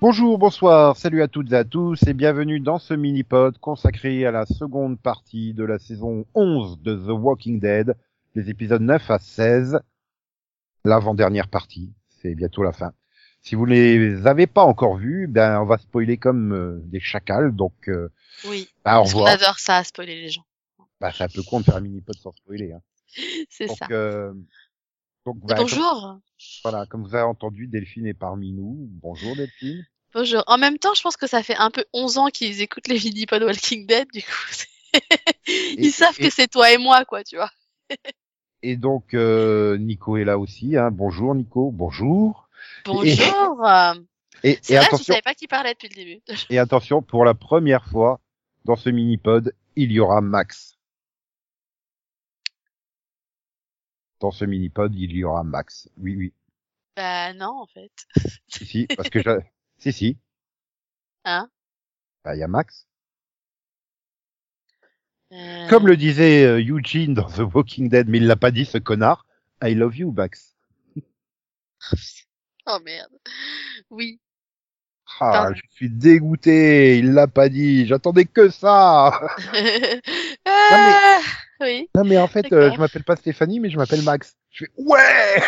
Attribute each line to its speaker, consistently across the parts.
Speaker 1: Bonjour, bonsoir, salut à toutes et à tous et bienvenue dans ce mini-pod consacré à la seconde partie de la saison 11 de The Walking Dead, les épisodes 9 à 16, l'avant-dernière partie, c'est bientôt la fin. Si vous les avez pas encore vus, ben on va spoiler comme euh, des chacals, donc euh,
Speaker 2: Oui,
Speaker 1: bah, au revoir.
Speaker 2: adore ça, spoiler les gens.
Speaker 1: Bah, c'est un peu con de faire un mini-pod sans spoiler. Hein.
Speaker 2: C'est ça.
Speaker 1: euh, donc
Speaker 2: Et
Speaker 1: comme-
Speaker 2: Bonjour.
Speaker 1: voilà, comme vous avez entendu, Delphine est parmi nous. Bonjour Delphine.
Speaker 2: Bonjour. En même temps, je pense que ça fait un peu 11 ans qu'ils écoutent les mini-pod Walking Dead, du coup. Ils
Speaker 1: Et-
Speaker 2: savent
Speaker 1: et-
Speaker 2: que c'est toi et moi, quoi, tu vois.
Speaker 1: Et donc euh, Nico est là aussi. Hein. Bonjour Nico. Bonjour.
Speaker 2: Bonjour.
Speaker 1: Et,
Speaker 2: C'est
Speaker 1: et
Speaker 2: vrai, je
Speaker 1: attention,
Speaker 2: savais pas qui parlait depuis le début.
Speaker 1: et attention, pour la première fois dans ce mini-pod, il y aura Max. Dans ce mini-pod, il y aura Max. Oui, oui.
Speaker 2: Bah non, en fait.
Speaker 1: Si, si, parce que. Si, si.
Speaker 2: Hein?
Speaker 1: Bah, il y a Max.
Speaker 2: Euh,
Speaker 1: Comme le disait euh, Eugene dans The Walking Dead, mais il l'a pas dit, ce connard. I love you, Max.
Speaker 2: Oh merde. Oui.
Speaker 1: Ah,
Speaker 2: Pardon.
Speaker 1: je suis dégoûté. Il l'a pas dit. J'attendais que ça.
Speaker 2: Ah, Oui.
Speaker 1: Non, mais en fait, euh, je m'appelle pas Stéphanie, mais je m'appelle Max. Je fais ouais.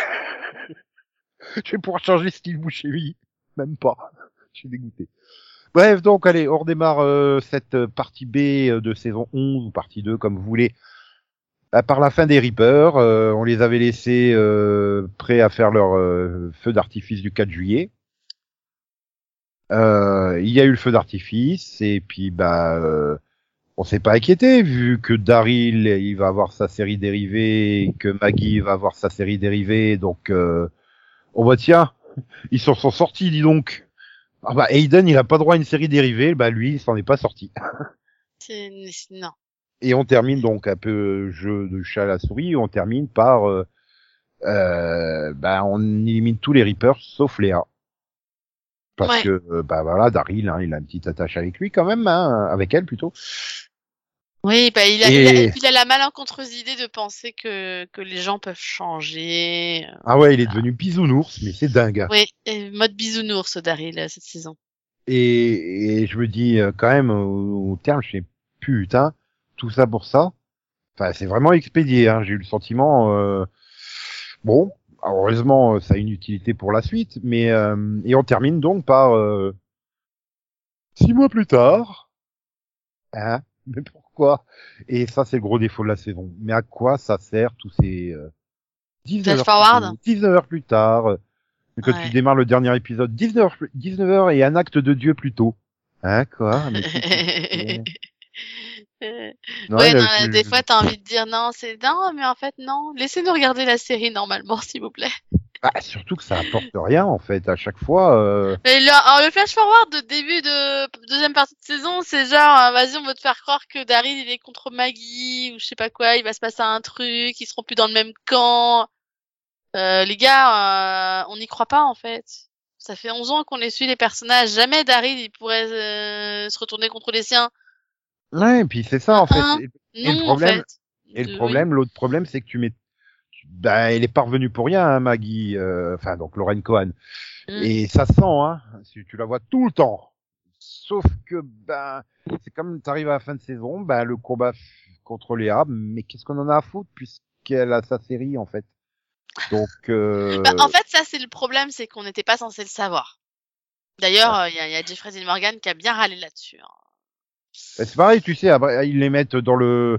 Speaker 1: je vais pouvoir changer style boucherie. Même pas. Je suis dégoûté. Bref, donc allez, on redémarre euh, cette euh, partie B de saison 11 ou partie 2, comme vous voulez. Bah, par la fin des Reapers, euh, on les avait laissés prêts à faire leur feu d'artifice du 4 juillet. Euh, il y a eu le feu d'artifice et puis bah euh, on s'est pas inquiété vu que Daryl il va avoir sa série dérivée que Maggie va avoir sa série dérivée donc euh, on va tiens ils s'en sont sortis dis donc ah bah Aiden il a pas droit à une série dérivée bah lui il s'en est pas sorti
Speaker 2: C'est- Non.
Speaker 1: et on termine donc un peu jeu de chat à la souris on termine par euh, euh, bah on élimine tous les Reapers sauf Léa parce
Speaker 2: Ouais.
Speaker 1: que euh, bah voilà Daryl hein, il a une petite attache avec lui quand même hein, avec elle plutôt
Speaker 2: Oui, bah, il a,
Speaker 1: Et-
Speaker 2: il a, il a la malencontreuse idée de penser que, que les gens peuvent changer. euh,
Speaker 1: ah ouais il est devenu bisounours mais c'est dingue
Speaker 2: Oui, et mode bisounours, Daryl, cette saison.
Speaker 1: Et, et je me dis euh, quand même au, au terme, je fais putain, tout ça pour ça. Enfin, c'est vraiment expédié. Hein. J'ai eu le sentiment. euh, Bon, heureusement, euh, ça a une utilité pour la suite. Mais euh, et on termine donc par euh, six mois plus tard. Hein Mais Et ça, c'est le gros défaut de la saison. Mais à quoi ça sert tous ces euh, 19
Speaker 2: Flash
Speaker 1: heures,
Speaker 2: forward
Speaker 1: 19 heures plus tard euh,
Speaker 2: Ouais.
Speaker 1: tu démarres le dernier épisode, 19 heures, 19 heures et un acte de Dieu plus tôt. Hein, quoi Mais c'est-
Speaker 2: Euh,
Speaker 1: Non,
Speaker 2: ouais,
Speaker 1: il a-
Speaker 2: non,
Speaker 1: je-
Speaker 2: des fois, t'as envie de dire non, c'est non, mais en fait, non. Laissez-nous regarder la série normalement, s'il vous plaît.
Speaker 1: Ah, surtout que ça apporte rien en fait. À chaque fois, euh...
Speaker 2: Et le, alors, le flash forward de début de deuxième partie de saison, c'est genre, euh, vas-y, on veut te faire croire que Daryl il est contre Maggie ou je sais pas quoi, il va se passer un truc, ils seront plus dans le même camp. Euh, les gars, euh, on n'y croit pas en fait. Ça fait 11 ans qu'on les suit les personnages. Jamais Daryl il pourrait euh, se retourner contre les siens.
Speaker 1: ouais, et puis c'est ça en fait.
Speaker 2: Hein?
Speaker 1: Et,
Speaker 2: Non,
Speaker 1: le problème-
Speaker 2: en fait.
Speaker 1: et le problème, l'autre problème, c'est que tu mets, ben, elle est pas pour rien, hein, Maggie. euh, Enfin, donc Lorraine Cohen.
Speaker 2: Mm.
Speaker 1: Et ça sent, hein. Si tu la vois tout le temps. Sauf que, ben, c'est comme t'arrives à la fin de saison, ben, le combat contre Léa, mais qu'est-ce qu'on en a à foutre puisqu'elle a sa série en fait. Donc, euh...
Speaker 2: Bah, en fait, ça c'est le problème, c'est qu'on n'était pas censé le savoir. D'ailleurs, euh, il y, a, y a Jeffrey Dean Morgan qui a bien râlé là-dessus. hein.
Speaker 1: Ben, c'est pareil, tu sais, après, ils les mettent dans le,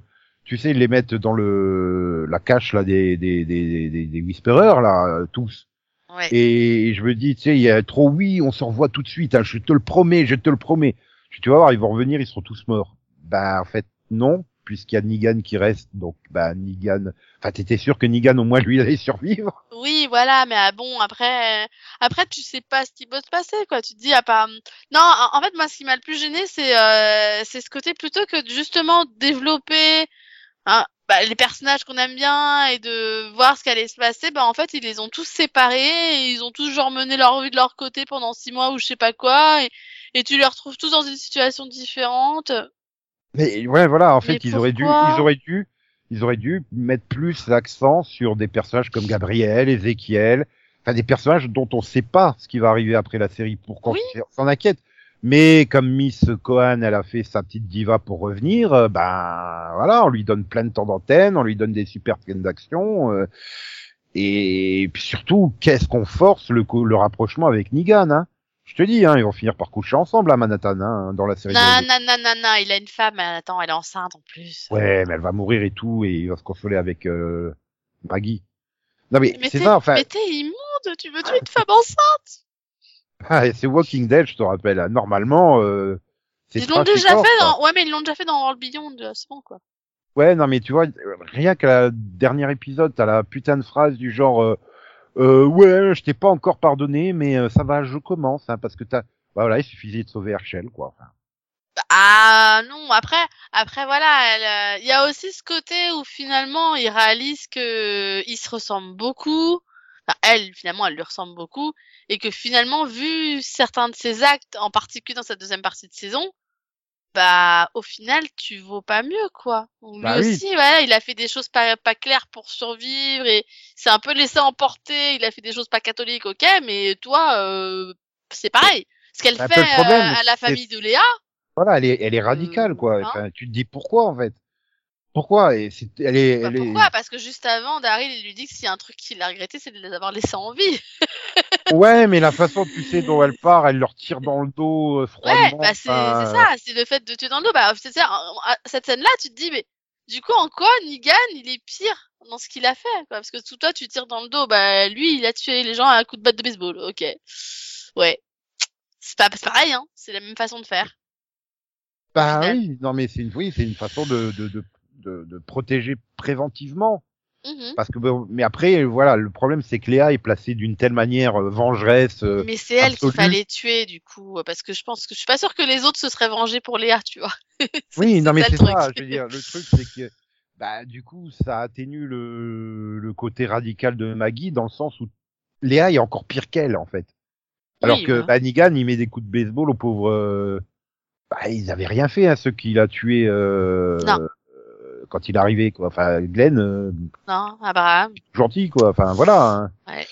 Speaker 1: tu sais, ils les mettent dans le, la cache là des des des des, des whisperers là, tous.
Speaker 2: Ouais.
Speaker 1: Et je me dis, tu sais, il y a trop oui, on se revoit tout de suite. hein, je te le promets, je te le promets. Tu vas voir, ils vont revenir, ils seront tous morts. Bah en fait non, puisqu'il y a Negan qui reste. Donc bah Negan. Enfin, t'étais sûr que Negan au moins lui allait survivre.
Speaker 2: Oui, voilà, mais ah, bon, après, après, tu sais pas ce qui peut se passer, quoi. Tu te dis, à part, non, en en fait, moi, ce qui m'a le plus gêné, c'est, euh, c'est ce côté plutôt que de, justement développer, hein, bah, les personnages qu'on aime bien et de voir ce qui allait se passer, bah, en fait, ils les ont tous séparés et ils ont tous genre mené leur vie de leur côté pendant six mois ou je sais pas quoi et, et tu les retrouves tous dans une situation différente.
Speaker 1: Mais ouais, voilà, en fait,
Speaker 2: Mais
Speaker 1: ils auraient dû, ils auraient dû, ils auraient dû mettre plus l'accent sur des personnages comme Gabriel, Ezekiel, enfin des personnages dont on sait pas ce qui va arriver après la série pour qu'on
Speaker 2: Oui.
Speaker 1: s'en inquiète. Mais comme Miss Cohen, elle a fait sa petite diva pour revenir, euh, ben voilà, on lui donne plein de temps d'antenne, on lui donne des super scènes d'action, euh, et puis surtout, qu'est-ce qu'on force le, le rapprochement avec Negan, hein? Je te dis, hein, ils vont finir par coucher ensemble à Manhattan, hein, dans la série.
Speaker 2: Non, non, non, non, non, il a une femme, attends, elle est enceinte en plus.
Speaker 1: Ouais, mais elle va mourir et tout, et il va se consoler avec euh, Maggie. Non mais,
Speaker 2: Mais
Speaker 1: c'est ça, enfin,
Speaker 2: Mais t'es immonde, tu veux tuer une femme enceinte?
Speaker 1: Ah, c'est Walking Dead, je te rappelle. hein. Normalement, euh, c'est
Speaker 2: Ils l'ont déjà fait
Speaker 1: quoi.
Speaker 2: dans... Ouais, mais ils l'ont déjà fait dans World Beyond, euh, c'est bon, quoi.
Speaker 1: Ouais, non mais tu vois, rien qu'à la dernier épisode, t'as la putain de phrase du genre, euh, euh, ouais, je t'ai pas encore pardonné, mais euh, ça va, je commence, hein, parce que t'as, bah voilà, il suffisait de sauver Herschel, quoi. Enfin,
Speaker 2: Ah non, après, après voilà, euh, il y a aussi ce côté où finalement il réalise que il se ressemble beaucoup. Enfin, elle, finalement, elle lui ressemble beaucoup, et que finalement, vu certains de ses actes, en particulier dans cette deuxième partie de saison, bah au final, tu vaux pas mieux, quoi. Lui
Speaker 1: Bah oui.
Speaker 2: aussi, voilà, il a fait des choses pas pas claires pour survivre et c'est un peu laissé emporter. Il a fait des choses pas catholiques, ok, mais toi, euh, c'est pareil. Ce qu'elle
Speaker 1: Bah,
Speaker 2: fait
Speaker 1: problème,
Speaker 2: euh, à la famille de Léa,
Speaker 1: voilà, elle est, elle est radicale,
Speaker 2: Euh,
Speaker 1: quoi.
Speaker 2: hein.
Speaker 1: Enfin, tu te dis pourquoi, en fait? Pourquoi? Et c'est, elle est,
Speaker 2: Bah,
Speaker 1: elle est-
Speaker 2: pourquoi? Parce que juste avant, Daryl il lui dit que s'il y a un truc qu'il a regretté, c'est de les avoir laissés en vie.
Speaker 1: Ouais, mais la façon, tu sais, dont elle part, elle leur tire dans le dos euh,
Speaker 2: Ouais,
Speaker 1: froidement.
Speaker 2: bah c'est ça, c'est le fait de tuer dans le dos. Bah, c'est ça, cette scène-là, tu te dis, mais du coup, en quoi Negan, il est pire dans ce qu'il a fait quoi? Parce que tout toi, tu tires dans le dos, bah lui, il a tué les gens à un coup de batte de baseball. Ok. Ouais. C'est pas pareil, hein. C'est la même façon de faire.
Speaker 1: Bah oui, non mais c'est une, oui, c'est une façon de, de, de, de, de protéger préventivement.
Speaker 2: Mhm.
Speaker 1: Parce que mais après, voilà, le problème c'est que Léa est placée d'une telle manière euh, vengeresse. euh,
Speaker 2: Mais c'est elle qu'il fallait tuer, du coup, parce que je pense que je suis pas sûre que les autres se seraient vengés pour Léa, tu vois.
Speaker 1: oui, non mais c'est ça. Je veux dire, le truc c'est que bah du coup ça atténue le, le côté radical de Maggie dans le sens où Léa est encore pire qu'elle en fait. Alors
Speaker 2: Oui,
Speaker 1: que
Speaker 2: bah.
Speaker 1: bah, Negan il met des coups de baseball au pauvre. euh, Bah ils avaient rien fait à ceux qu'il a tué euh,
Speaker 2: Non.
Speaker 1: Euh, quand il est arrivé quoi. Enfin Glenn. euh,
Speaker 2: Non, Abraham.
Speaker 1: gentil quoi. Enfin voilà. hein.
Speaker 2: Ouais.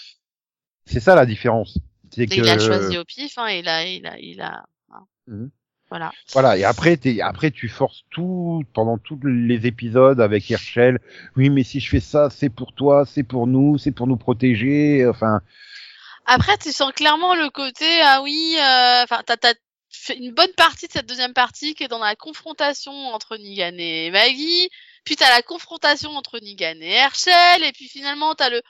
Speaker 1: C'est ça la différence. C'est que
Speaker 2: Il a choisi au pif, hein, il a, il a, il a. hein.
Speaker 1: Mhm.
Speaker 2: Voilà.
Speaker 1: voilà. Et après après tu forces tout pendant tous les épisodes avec Herschel. Oui mais si je fais ça c'est pour toi, c'est pour nous, c'est pour nous protéger. Enfin
Speaker 2: Après, tu sens clairement le côté, ah oui, euh, enfin, t'as, t'as fait une bonne partie de cette deuxième partie qui est dans la confrontation entre Negan et Maggie, puis t'as la confrontation entre Negan et Herschel, et puis finalement t'as le,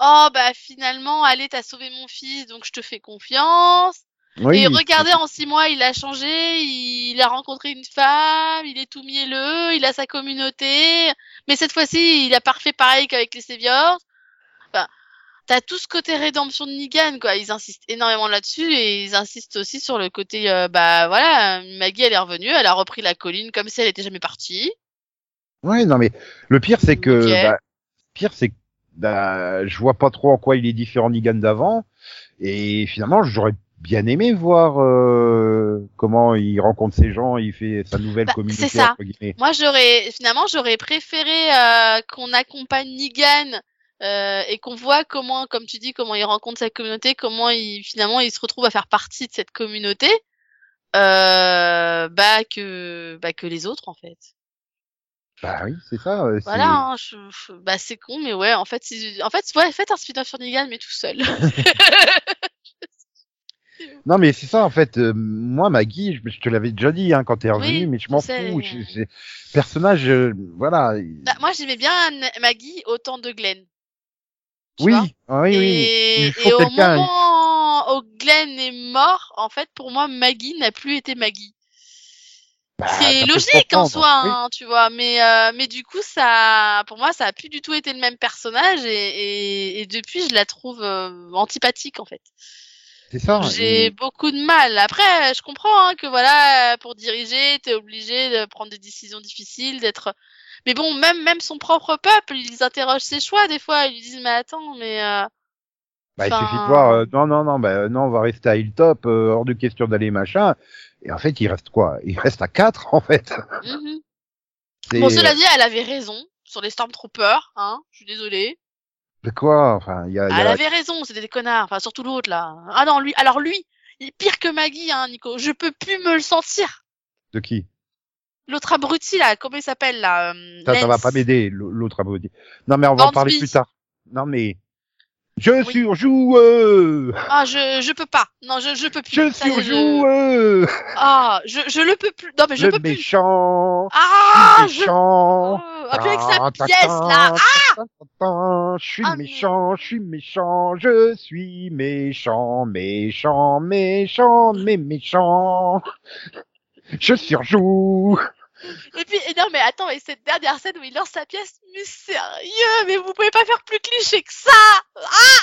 Speaker 2: oh bah finalement, allez, t'as sauvé mon fils, donc je te fais confiance.
Speaker 1: oui.
Speaker 2: Et regardez, en six mois, il a changé, il a rencontré une femme, il est tout mielleux, il a sa communauté, mais cette fois-ci, il a parfait pareil qu'avec les Saviors. Enfin, t'as tout ce côté rédemption de Negan, quoi. Ils insistent énormément là-dessus et ils insistent aussi sur le côté, euh, bah voilà, Maggie, elle est revenue, elle a repris la colline comme si elle était jamais partie.
Speaker 1: Ouais, non, mais le pire, c'est que, bah, pire, c'est que, bah, je vois pas trop en quoi il est différent Negan d'avant. Et finalement, j'aurais bien aimé voir euh, comment il rencontre ces gens, il fait sa nouvelle
Speaker 2: Bah,
Speaker 1: communauté.
Speaker 2: c'est ça. Moi, j'aurais finalement, j'aurais préféré euh, qu'on accompagne Negan euh, et qu'on voit comment, comme tu dis, comment il rencontre sa communauté, comment il finalement il se retrouve à faire partie de cette communauté, euh, bah que bah que les autres en fait.
Speaker 1: Bah oui, c'est ça. euh,
Speaker 2: Voilà, hein, je, je- bah c'est con, mais ouais, en fait, c'est- en fait, ouais, faites un spin-off sur Negan, mais tout seul.
Speaker 1: Non, mais c'est ça, en fait. euh, moi, Maggie, je, je te l'avais déjà dit hein, quand t'es revenu,
Speaker 2: Oui,
Speaker 1: mais je m'en fous. je- c'est- personnage, euh, voilà.
Speaker 2: Bah, moi, j'aimais bien Maggie autant de Glenn. Tu
Speaker 1: oui, ah oui, oui.
Speaker 2: Et, au moment où Glenn est mort, en fait, pour moi, Maggie n'a plus été Maggie.
Speaker 1: Bah,
Speaker 2: c'est logique en soi,
Speaker 1: Oui.
Speaker 2: hein, tu vois. Mais, euh, mais du coup, ça, pour moi, ça a plus du tout été le même personnage et, et, et depuis, je la trouve euh, antipathique en fait.
Speaker 1: C'est ça.
Speaker 2: J'ai
Speaker 1: et-
Speaker 2: beaucoup de mal. Après, je comprends hein, que voilà, pour diriger, t'es obligé de prendre des décisions difficiles, d'être. Mais bon, même même son propre peuple, ils interrogent ses choix des fois. Ils lui disent mais attends, mais euh,
Speaker 1: Bah, il suffit de voir, euh, non, non, non, bah, non, on va rester à Hilltop, euh, hors de question d'aller machin. Et en fait, il reste quoi? Il reste à 4 en fait.
Speaker 2: mhm.
Speaker 1: C'est-
Speaker 2: bon, cela dit, elle avait raison sur les Stormtroopers. Hein, je suis désolée.
Speaker 1: De quoi? Enfin, il y a. y
Speaker 2: Ah, Elle
Speaker 1: a-
Speaker 2: avait raison, c'était des connards. Enfin, surtout l'autre, là. Ah non, lui, alors lui, il est pire que Maggie, hein, Nico. Je peux plus me le sentir.
Speaker 1: De qui?
Speaker 2: L'autre abruti, là, comment il s'appelle, là euh,
Speaker 1: Ça, ça va pas m'aider, l'autre abruti. Non, mais on va en parler plus tard. Non, mais. Je
Speaker 2: Oui.
Speaker 1: surjoue
Speaker 2: Ah, je, je peux pas. Non, je, je peux plus.
Speaker 1: Je surjoue
Speaker 2: Ah, je, je le peux plus. Non, mais je
Speaker 1: Le
Speaker 2: peux plus.
Speaker 1: méchant
Speaker 2: Ah,
Speaker 1: Le
Speaker 2: je...
Speaker 1: méchant
Speaker 2: Oh, ah, puis avec sa pièce, là.
Speaker 1: ta, Je suis
Speaker 2: Ah, mais-
Speaker 1: méchant, je suis méchant, je suis méchant, méchant, méchant, mais méchant. Je surjoue.
Speaker 2: Et puis, et non, mais attends, mais cette dernière scène où il lance sa pièce, mais sérieux, mais vous pouvez pas faire plus cliché que ça Ah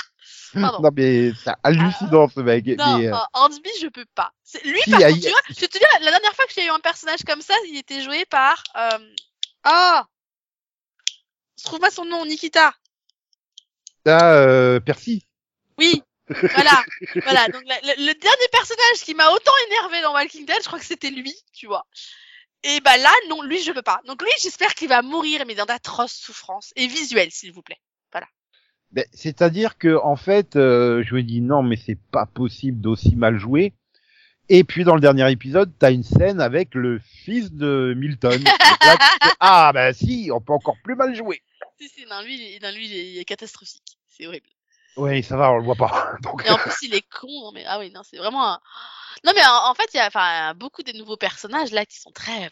Speaker 2: Pardon.
Speaker 1: Non mais c'est hallucinant ce mec.
Speaker 2: Non,
Speaker 1: mais, euh,
Speaker 2: euh, Hansby, je peux pas. Lui,
Speaker 1: Si,
Speaker 2: par
Speaker 1: a-
Speaker 2: contre, tu vois, je te dis, la dernière fois que j'ai eu un personnage comme ça, il était joué par... Euh... Ah Je trouve pas son nom, Nikita.
Speaker 1: là, euh, Percy.
Speaker 2: Oui, voilà, voilà. Donc la- le, le dernier personnage qui m'a autant énervé dans Walking Dead, je crois que c'était lui, tu vois. Et bah là, non, lui je peux pas. Donc lui, j'espère qu'il va mourir, mais dans d'atroces souffrances et visuelles, s'il vous plaît.
Speaker 1: Ben, C'est-à-dire que en fait, euh, je me dis non, mais c'est pas possible d'aussi mal jouer. Et puis dans le dernier épisode, t'as une scène avec le fils de Milton. Là, ah ben si, on peut encore plus mal jouer.
Speaker 2: Si, si, non, lui, il est- non, lui, il est catastrophique. C'est horrible.
Speaker 1: Oui, ça va, on le voit pas. Donc,
Speaker 2: Et en plus, il est con. non, mais ah oui, non, c'est vraiment. Un... Non, mais en, en fait, il y a enfin beaucoup des nouveaux personnages là qui sont très.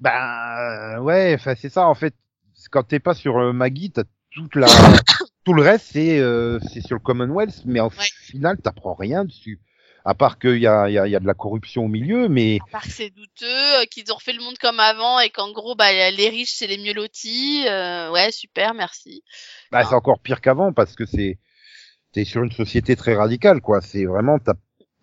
Speaker 1: ben ouais, enfin c'est ça en fait. Quand t'es pas sur euh, Maggie, t'as toute la, tout le reste c'est euh, c'est sur le Commonwealth, mais au
Speaker 2: Ouais.
Speaker 1: final t'apprends rien dessus. À part qu'il y a, y, a, y a de la corruption au milieu, mais
Speaker 2: À part que c'est douteux, euh, qu'ils ont refait le monde comme avant et qu'en gros, bah, les riches, c'est les mieux lotis. euh, ouais, super, merci.
Speaker 1: Bah, c'est encore pire qu'avant parce que c'est t'es sur une société très radicale quoi. C'est vraiment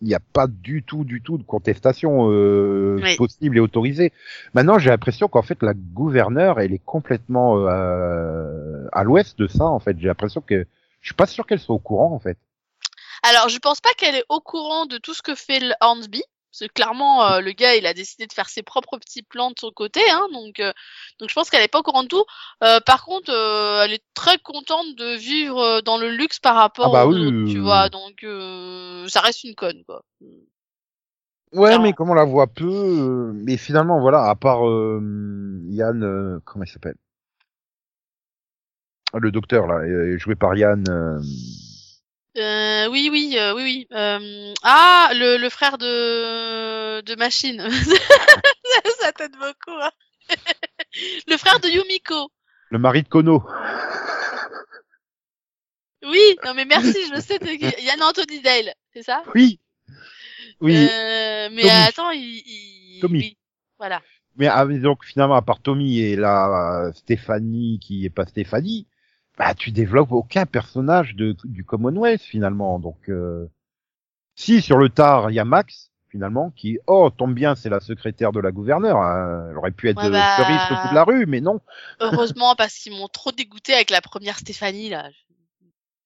Speaker 1: il n'y a pas du tout du tout de contestation euh,
Speaker 2: Oui.
Speaker 1: possible et autorisée. Maintenant j'ai l'impression qu'en fait la gouverneure elle est complètement euh, à l'ouest de ça en fait. J'ai l'impression que je suis pas sûr qu'elle soit au courant en fait.
Speaker 2: Alors, je pense pas qu'elle est au courant de tout ce que fait le Hornsby. Parce que clairement, euh, le gars, il a décidé de faire ses propres petits plans de son côté, hein, donc, euh, donc je pense qu'elle est pas au courant de tout. Euh, par contre, euh, elle est très contente de vivre dans le luxe par rapport
Speaker 1: Ah bah
Speaker 2: aux
Speaker 1: oui,
Speaker 2: autres,
Speaker 1: oui,
Speaker 2: tu
Speaker 1: oui.
Speaker 2: vois. Donc, euh, ça reste une conne, quoi.
Speaker 1: Ouais,
Speaker 2: Clairement.
Speaker 1: mais comme on la voit peu, euh, mais finalement voilà, à part euh, Yann, euh, comment il s'appelle? Le docteur là, joué par Yann. Euh,
Speaker 2: oui, oui, euh, oui, oui. Euh, ah, le, le frère de de Machine. ça, ça t'aide beaucoup. Hein. le frère de Yumiko.
Speaker 1: le mari de Kono.
Speaker 2: Oui, non mais merci, je le sais. Yann Anthony Dale, c'est ça?
Speaker 1: Oui. Oui.
Speaker 2: Euh, mais
Speaker 1: Tommy.
Speaker 2: attends, il, il...
Speaker 1: Tommy.
Speaker 2: oui, voilà.
Speaker 1: Mais ah, mais donc finalement, à part Tommy et la Stéphanie qui est pas Stéphanie, bah tu développes aucun personnage de, du Commonwealth finalement. Donc euh, si sur le tard il y a Max finalement qui oh tombe bien c'est la secrétaire de la gouverneure. hein. Elle aurait pu être
Speaker 2: Ouais, bah.
Speaker 1: cerise au bout de la rue, mais non.
Speaker 2: Heureusement parce qu'ils m'ont trop dégoûté avec la première Stéphanie là. Je-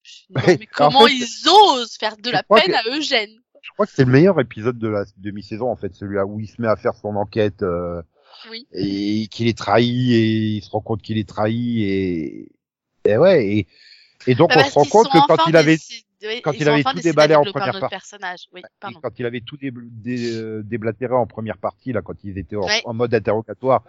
Speaker 2: je- non,
Speaker 1: Ouais,
Speaker 2: mais
Speaker 1: en
Speaker 2: comment
Speaker 1: fait,
Speaker 2: ils osent faire de la peine
Speaker 1: que-
Speaker 2: à Eugène
Speaker 1: Je crois que c'est le meilleur épisode de la demi-saison en fait, celui-là où il se met à faire son enquête euh,
Speaker 2: Oui.
Speaker 1: et qu'il est trahi et il se rend compte qu'il est trahi et, et ouais et, et donc
Speaker 2: Bah,
Speaker 1: on se rend compte que quand il avait quand il avait tout déballé en
Speaker 2: un
Speaker 1: première partie.
Speaker 2: Oui,
Speaker 1: quand il avait tout dé, dé- euh, déblatéré en première partie, là, quand ils étaient en,
Speaker 2: Ouais.
Speaker 1: en mode interrogatoire,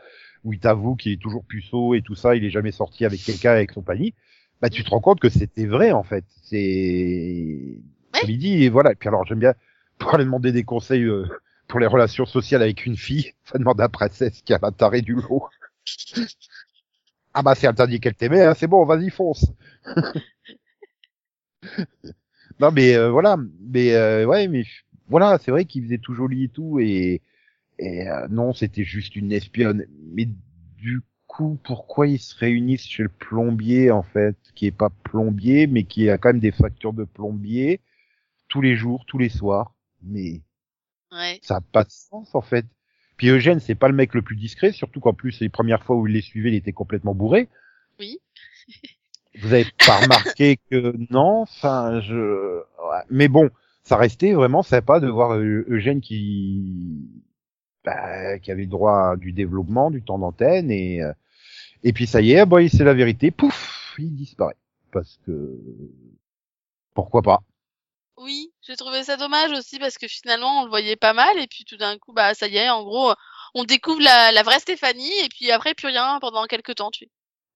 Speaker 1: où il t'avoue qu'il est toujours puceau et tout ça, il est jamais sorti avec quelqu'un avec son panier, bah tu te rends compte que c'était vrai en fait. C'est
Speaker 2: Ouais.
Speaker 1: il dit, et voilà. Et puis alors j'aime bien pour aller demander des conseils euh, pour les relations sociales avec une fille, ça demande à princesse qui a la tarée du lot. ah bah si elle t'a dit qu'elle t'aimait, hein, c'est bon, vas-y fonce. non mais euh, voilà, mais euh, ouais, mais voilà, c'est vrai qu'il faisait tout joli et tout, et, et euh, non, c'était juste une espionne. Mais du coup, pourquoi ils se réunissent chez le plombier en fait, qui est pas plombier, mais qui a quand même des factures de plombier tous les jours, tous les soirs. Mais
Speaker 2: Ouais.
Speaker 1: ça a pas de sens en fait. Puis Eugène, c'est pas le mec le plus discret, surtout qu'en plus les premières fois où il les suivait, il était complètement bourré.
Speaker 2: Oui.
Speaker 1: Vous avez pas remarqué que non, enfin je ouais. mais bon, ça restait vraiment sympa de voir Eu- Eugène qui bah, qui avait le droit à du développement, du temps d'antenne et euh, et puis ça y est, boy, c'est la vérité, pouf, Murphy disparaît. Parce que pourquoi pas
Speaker 2: Oui, j'ai trouvé ça dommage aussi parce que finalement on le voyait pas mal et puis tout d'un coup bah ça y est, en gros on découvre la, la vraie Stéphanie et puis après plus rien pendant quelques temps tu.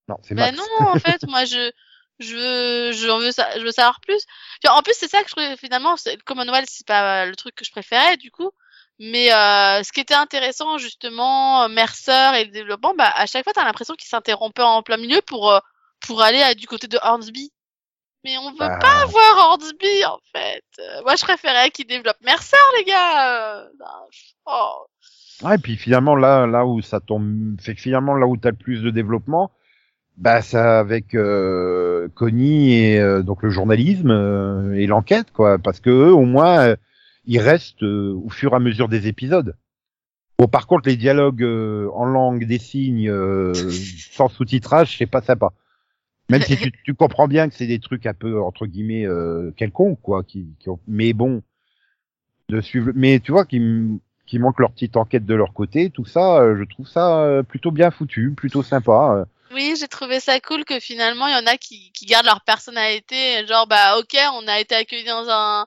Speaker 1: Non, c'est Max.
Speaker 2: non, en fait, moi je je veux je veux ça je veux savoir plus. En plus c'est ça que je trouvais finalement Commonwealth c'est pas le truc que je préférais du coup. Mais euh, ce qui était intéressant justement Mercer et le développement bah à chaque fois t'as l'impression qu'il s'interrompait en plein milieu pour euh, pour aller à, du côté de Hornsby. Mais on veut
Speaker 1: Bah,
Speaker 2: pas voir Hornsby en fait. Euh, moi je préférais qu'il développe Mercer les gars. Euh, je- oh.
Speaker 1: Ouais, et puis finalement là, là où ça tombe, fait que finalement là où t'as le plus de développement, bah ça avec euh, Connie et euh, donc le journalisme euh, et l'enquête quoi, parce que eux au moins ils restent euh, au fur et à mesure des épisodes. Bon par contre les dialogues euh, en langue des signes euh, sans sous-titrage c'est pas sympa. Même si tu, tu comprends bien que c'est des trucs un peu entre guillemets euh, quelconques quoi, qui, qui ont... mais bon de suivre. Mais tu vois qui qui montrent leur petite enquête de leur côté, tout ça, euh, je trouve ça euh, plutôt bien foutu, plutôt sympa. euh.
Speaker 2: Oui, j'ai trouvé ça cool que finalement il y en a qui, qui gardent leur personnalité, genre bah ok, on a été accueillis dans un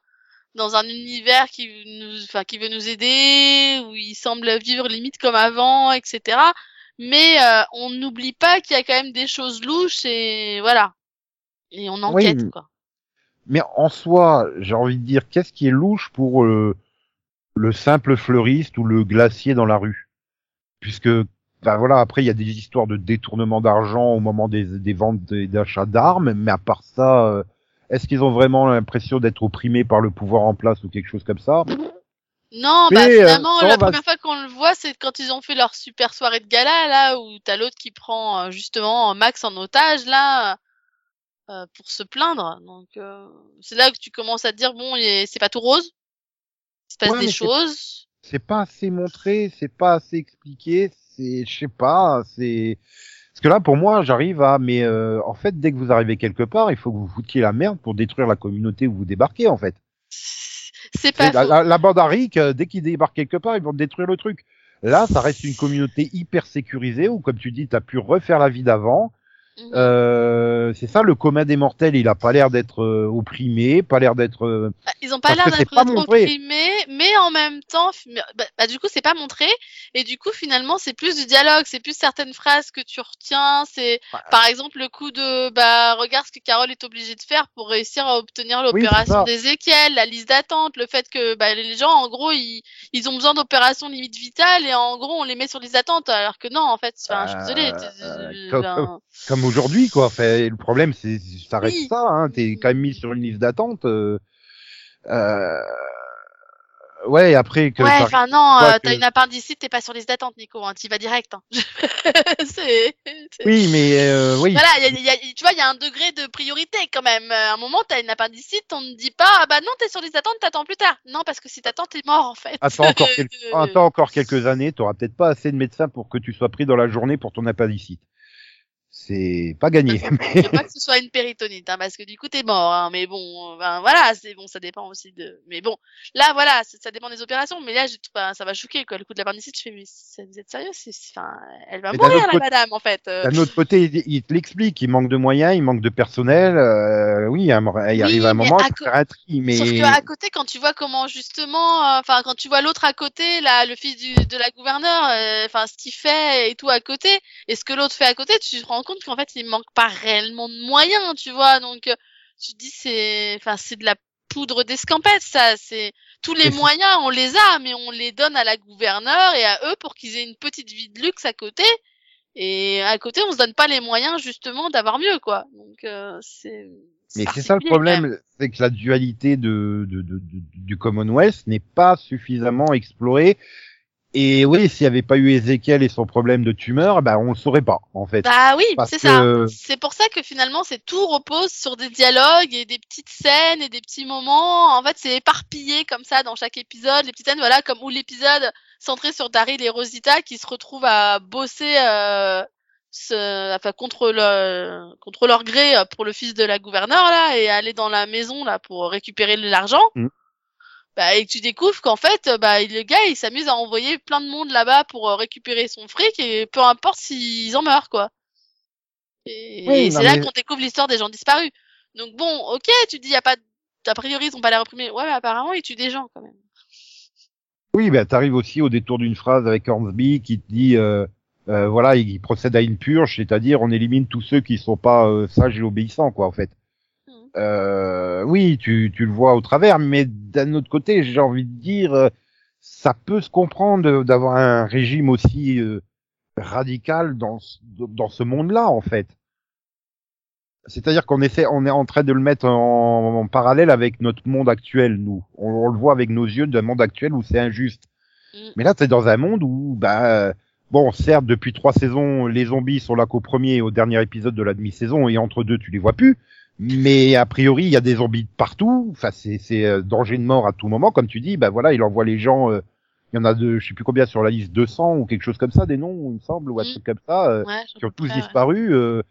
Speaker 2: dans un univers qui nous, enfin qui veut nous aider, où ils semblent vivre limite comme avant, etc. Mais euh, on n'oublie pas qu'il y a quand même des choses louches et voilà. Et on enquête
Speaker 1: Oui.
Speaker 2: quoi.
Speaker 1: Mais en soi, j'ai envie de dire, qu'est-ce qui est louche pour euh, le simple fleuriste ou le glacier dans la rue? Puisque, ben voilà, après il y a des histoires de détournement d'argent au moment des, des ventes et d'achats d'armes, mais à part ça, euh, est-ce qu'ils ont vraiment l'impression d'être opprimés par le pouvoir en place ou quelque chose comme ça?
Speaker 2: Non,
Speaker 1: Mais,
Speaker 2: bah
Speaker 1: euh,
Speaker 2: finalement, la
Speaker 1: va-
Speaker 2: première fois qu'on le voit, c'est quand ils ont fait leur super soirée de gala, là, où t'as l'autre qui prend euh, justement Max en otage, là, euh, pour se plaindre. Donc, euh, c'est là que tu commences à te dire, bon, c'est pas tout rose. Il se passe
Speaker 1: Ouais,
Speaker 2: des choses.
Speaker 1: c'est pas assez montré, c'est pas assez expliqué, c'est, je sais pas, c'est, parce que là, pour moi, j'arrive à, mais euh, en fait, dès que vous arrivez quelque part, il faut que vous foutiez la merde pour détruire la communauté où vous débarquez, en fait.
Speaker 2: C'est pas
Speaker 1: C'est- La, la, la bande à Rick, euh, dès qu'ils débarquent quelque part, ils vont détruire le truc. Là, ça reste une communauté hyper sécurisée où, comme tu dis, t'as pu refaire la vie d'avant.
Speaker 2: Mhm.
Speaker 1: Euh, c'est ça, le commun des mortels, il a pas l'air d'être euh, opprimé, pas l'air d'être. euh,
Speaker 2: Bah, ils ont pas l'air d'être opprimés, mais en même temps, bah, bah, du coup, c'est pas montré. Et du coup, finalement, c'est plus du dialogue, c'est plus certaines phrases que tu retiens. C'est, par exemple, le coup de, bah, regarde ce que Carole est obligée de faire pour réussir à obtenir l'opération
Speaker 1: ça.
Speaker 2: d'Ézéchiel, la liste d'attente, le fait que, bah, les gens, en gros, ils, ils ont besoin d'opérations limite vitales et en gros, on les met sur liste d'attente, alors que non, en fait, enfin, je suis désolée.
Speaker 1: Comme- aujourd'hui, quoi. Fait, le problème, c'est, ça reste
Speaker 2: Oui.
Speaker 1: ça, hein. T'es quand même mis sur une liste d'attente. Euh, euh, ouais, après que
Speaker 2: Ouais, enfin non, euh,
Speaker 1: que-
Speaker 2: t'as une appendicite, t'es pas sur liste d'attente, Nico, hein, t'y vas direct. Hein. c'est,
Speaker 1: Oui, mais euh, oui.
Speaker 2: Voilà, y a, y a- tu vois, il y a un degré de priorité quand même. À un moment, t'as une appendicite, on ne dit pas, ah bah non, t'es sur liste d'attente, t'attends plus tard. Non, parce que si t'attends, t'es mort en fait.
Speaker 1: Attends encore, quelques... Attends encore quelques années, t'auras peut-être pas assez de médecins pour que tu sois pris dans la journée pour ton appendicite. C'est pas gagné.
Speaker 2: Je veux pas que ce soit une péritonite, hein, parce que du coup t'es mort. Hein, mais bon, ben, voilà, c'est bon, ça dépend aussi de. Mais bon, là voilà, ça, dépend des opérations. Mais là, j'ai- enfin, ça va choquer quoi. Le coup de l'appendicite, je fais, mais vous êtes sérieux enfin, elle va
Speaker 1: Mais
Speaker 2: mourir la
Speaker 1: côté-
Speaker 2: madame en fait. euh.
Speaker 1: D'un autre côté, il, il te l'explique, il manque de moyens, il manque de personnel. euh, oui, il
Speaker 2: Oui,
Speaker 1: arrive un
Speaker 2: mais
Speaker 1: moment,
Speaker 2: à co-
Speaker 1: un tri, mais
Speaker 2: Sauf que à côté, quand tu vois comment justement, euh, enfin quand tu vois l'autre à côté, là, le fils du, de la gouverneure, euh, enfin ce qu'il fait et tout à côté, et ce que l'autre fait à côté, tu te rends compte qu'en fait il manque pas réellement de moyens, tu vois. Donc euh, tu te dis c'est, enfin c'est de la poudre d'escampette, ça. C'est tous les moyens, on les a, mais on les donne à la gouverneure et à eux pour qu'ils aient une petite vie de luxe à côté. Et à côté, on se donne pas les moyens justement d'avoir mieux, quoi. Donc euh, c'est.
Speaker 1: Mais c'est ça le problème, c'est que la dualité de, de, de- de- du Commonwealth n'est pas suffisamment explorée. Et oui, s'il n'y avait pas eu Ezekiel et son problème de tumeur, ben on le saurait pas, en fait.
Speaker 2: Bah oui, c'est
Speaker 1: que-
Speaker 2: ça. C'est pour ça que finalement, c'est tout repose sur des dialogues et des petites scènes et des petits moments. En fait, c'est éparpillé comme ça dans chaque épisode. Les petites scènes, voilà, comme où l'épisode centré sur Daryl et Rosita qui se retrouvent à bosser euh, ce- enfin, contre, le, contre leur gré euh, pour le fils de la gouverneure là et aller dans la maison là pour récupérer l'argent.
Speaker 1: Mm.
Speaker 2: Bah, et que tu découvres qu'en fait, euh, bah, le gars, il s'amuse à envoyer plein de monde là-bas pour euh, récupérer son fric et peu importe s'ils en meurent, quoi. Et,
Speaker 1: Oui,
Speaker 2: et
Speaker 1: non,
Speaker 2: c'est là
Speaker 1: mais-
Speaker 2: qu'on découvre l'histoire des gens disparus. Donc bon, ok, tu te dis, y a pas, a priori, ils ont pas l'air opprimés. Ouais, mais apparemment, ils tuent des gens quand même.
Speaker 1: Oui, bah, t'arrives aussi au détour d'une phrase avec Hornsby qui te dit, euh, euh, voilà, il procède à une purge, c'est-à-dire on élimine tous ceux qui sont pas euh, sages et obéissants, quoi, en fait. Euh, oui, tu, tu le vois au travers, mais d'un autre côté, j'ai envie de dire, euh, ça peut se comprendre d'avoir un régime aussi euh, radical dans, ce- dans ce monde-là, en fait. C'est-à-dire qu'on essaie, on est en train de le mettre en, en parallèle avec notre monde actuel, nous. On, on le voit avec nos yeux d'un monde actuel où c'est injuste.
Speaker 2: Mm.
Speaker 1: Mais là, t'es dans un monde où, bah, bon, certes, depuis trois saisons, les zombies sont là qu'au premier et au dernier épisode de la demi-saison, et entre deux, tu les vois plus. Mais a priori, il y a des zombies partout. Enfin, c'est, c'est euh, danger de mort à tout moment, comme tu dis. Bah voilà, il envoie les gens. euh, il y en a de, je sais plus combien sur la liste, 200 ou quelque chose comme ça, des noms, il me semble, ou un
Speaker 2: Mm.
Speaker 1: truc comme ça. euh,
Speaker 2: Ouais,
Speaker 1: qui ont tous
Speaker 2: ouais.
Speaker 1: disparu, euh,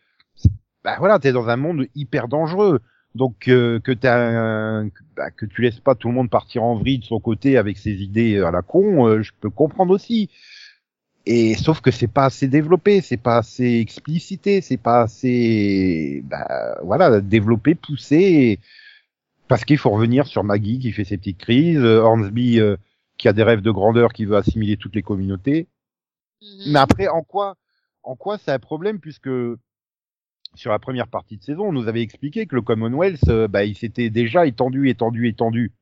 Speaker 1: bah voilà, t'es dans un monde hyper dangereux. Donc euh, que t'as un- bah, que tu laisses pas tout le monde partir en vrille de son côté avec ses idées à la con, euh, je peux comprendre aussi. Et sauf que c'est pas assez développé, c'est pas assez explicité, c'est pas assez bah voilà, développé, poussé parce qu'il faut revenir sur Maggie qui fait ses petites crises, euh, Hornsby euh, qui a des rêves de grandeur qui veut assimiler toutes les communautés.
Speaker 2: Mhm.
Speaker 1: Mais après, en quoi, en quoi c'est un problème puisque sur la première partie de saison, on nous avait expliqué que le Commonwealth, euh, bah, il s'était déjà étendu, étendu, étendu.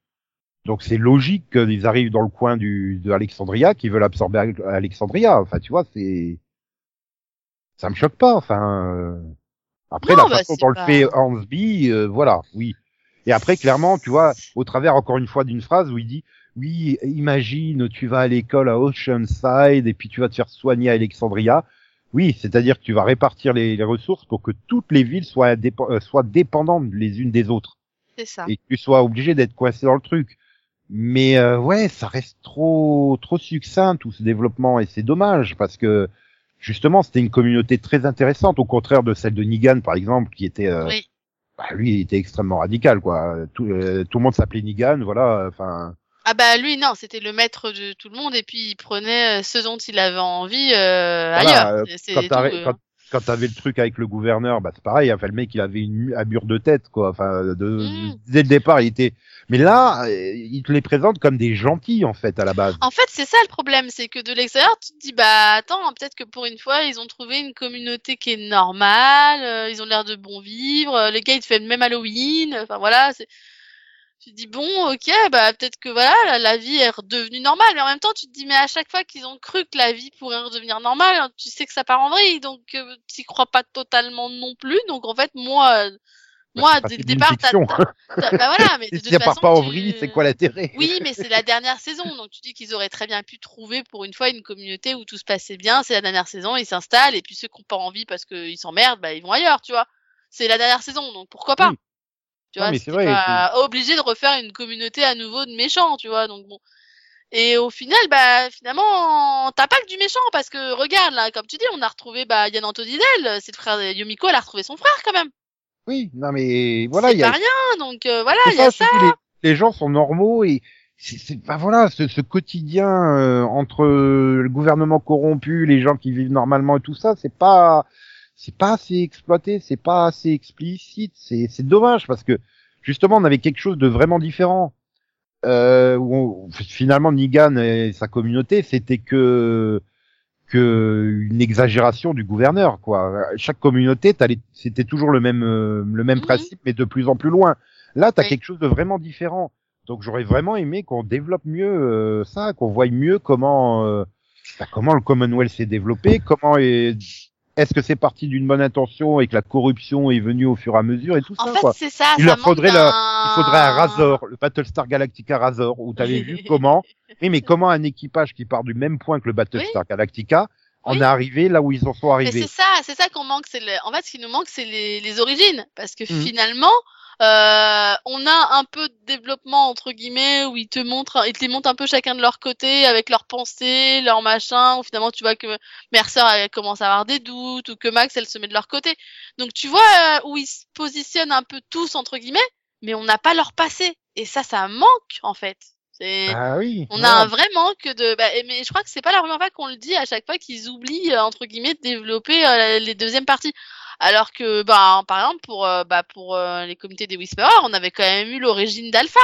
Speaker 1: Donc c'est logique qu'ils arrivent dans le coin du, de Alexandria, qu'ils veulent absorber Al- Alexandria. Enfin, tu vois, c'est, ça me choque pas. Enfin, euh, après
Speaker 2: Non,
Speaker 1: la
Speaker 2: bah,
Speaker 1: façon dont
Speaker 2: pas-
Speaker 1: le fait Hornsby, euh, voilà, oui. Et après, clairement, tu vois, au travers encore une fois d'une phrase où il dit oui, imagine, tu vas à l'école à Oceanside et puis tu vas te faire soigner à Alexandria. Oui, c'est-à-dire que tu vas répartir les, les ressources pour que toutes les villes soient, euh, soient dépendantes les unes des autres
Speaker 2: C'est ça.
Speaker 1: et que tu sois obligé d'être coincé dans le truc. Mais euh, ouais, ça reste trop trop succinct tout ce développement et c'est dommage parce que justement c'était une communauté très intéressante au contraire de celle de Negan par exemple qui était euh,
Speaker 2: Oui.
Speaker 1: bah, lui il était extrêmement radical quoi. Tout, euh, tout le monde s'appelait Negan, voilà. Enfin
Speaker 2: Ah bah lui non, c'était le maître de tout le monde et puis il prenait euh, ce dont il avait envie euh,
Speaker 1: Voilà,
Speaker 2: ailleurs.
Speaker 1: quand. Quand, t'avais le truc avec le gouverneur, bah c'est pareil. Enfin, le mec, il avait une, un mur de tête, quoi. Enfin, de,
Speaker 2: Mm.
Speaker 1: dès le départ, il était. Mais là, euh, il te les présente comme des gentils, en fait, à la base.
Speaker 2: En fait, c'est ça le problème, c'est que de l'extérieur, tu te dis bah attends, peut-être que pour une fois, ils ont trouvé une communauté qui est normale, euh, ils ont l'air de bon vivre, euh, les gars ils te font même Halloween, enfin voilà, c'est tu te dis bon, OK, bah peut-être que voilà, la, la vie est redevenue normale, mais en même temps, tu te dis mais à chaque fois qu'ils ont cru que la vie pourrait redevenir normale, hein, tu sais que ça part en vrille, donc euh, t'y crois pas totalement non plus. Donc en fait, moi euh,
Speaker 1: Bah,
Speaker 2: moi dès le départ, t'as- bah voilà, mais de
Speaker 1: si
Speaker 2: toute
Speaker 1: ça part
Speaker 2: façon,
Speaker 1: pas en
Speaker 2: tu-
Speaker 1: vrille, c'est quoi l'intérêt?
Speaker 2: Oui, mais c'est la dernière saison, donc tu dis qu'ils auraient très bien pu trouver pour une fois une communauté où tout se passait bien. C'est la dernière saison, ils s'installent, et puis ceux qui n'ont pas envie parce qu'ils s'emmerdent, bah ils vont ailleurs, tu vois. C'est la dernière saison, donc pourquoi pas?
Speaker 1: Oui.
Speaker 2: Tu vois,
Speaker 1: c'est
Speaker 2: pas obligé de refaire une communauté à nouveau de méchants, tu vois. Donc bon. Et au final, bah finalement, t'as pas que du méchant parce que regarde là, comme tu dis, on a retrouvé bah Yann Antodidel, c'est le frère Yomiko, elle a retrouvé son frère quand même.
Speaker 1: Oui, non, mais voilà, il y a.
Speaker 2: pas rien, donc euh, voilà, il y a
Speaker 1: je
Speaker 2: ça.
Speaker 1: les, les gens sont normaux et c'est, bah voilà, ce, ce quotidien euh, entre le gouvernement corrompu, les gens qui vivent normalement et tout ça, c'est pas, c'est pas assez exploité, c'est pas assez explicite, c'est, c'est dommage parce que justement on avait quelque chose de vraiment différent. Euh, où on- finalement Negan et sa communauté, c'était que que une exagération du gouverneur quoi. Chaque communauté, c'était toujours le même euh, le même
Speaker 2: Mhm.
Speaker 1: principe mais de plus en plus loin. Là, t'as
Speaker 2: Oui.
Speaker 1: quelque chose de vraiment différent. Donc j'aurais vraiment aimé qu'on développe mieux euh, ça, qu'on voie mieux comment euh, bah, comment le Commonwealth s'est développé, comment est est-ce que c'est parti d'une bonne intention et que la corruption est venue au fur et à mesure et tout
Speaker 2: En
Speaker 1: ça
Speaker 2: fait,
Speaker 1: quoi.
Speaker 2: c'est ça.
Speaker 1: Il
Speaker 2: ça
Speaker 1: leur
Speaker 2: manque
Speaker 1: faudrait
Speaker 2: d'un-
Speaker 1: Il faudrait un Razor, le Battlestar Galactica Razor, où t'avais vu comment, oui, mais comment un équipage qui part du même point que le Battlestar Galactica en
Speaker 2: Oui.
Speaker 1: est arrivé là où ils en sont arrivés.
Speaker 2: c'est ça, c'est ça qu'on manque. Le... En fait, ce qui nous manque, c'est les, les origines, parce que
Speaker 1: Mhm.
Speaker 2: finalement, euh, on a un peu de développement entre guillemets où ils te montrent, ils te les montrent un peu chacun de leur côté avec leurs pensées, leurs machins. Où finalement, tu vois que Mercer elle commence à avoir des doutes ou que Max elle se met de leur côté. Donc tu vois euh, où ils se positionnent un peu tous entre guillemets, mais on n'a pas leur passé. Et ça, ça manque en fait. C'est
Speaker 1: Ah oui.
Speaker 2: on a un vrai manque de. Bah, mais je crois que c'est pas la première fois qu'on le dit à chaque fois qu'ils oublient euh, entre guillemets de développer euh, les deuxièmes parties. Alors que, bah, par exemple, pour, euh, bah, pour euh, les comités des Whisperers, on avait quand même eu l'origine d'Alpha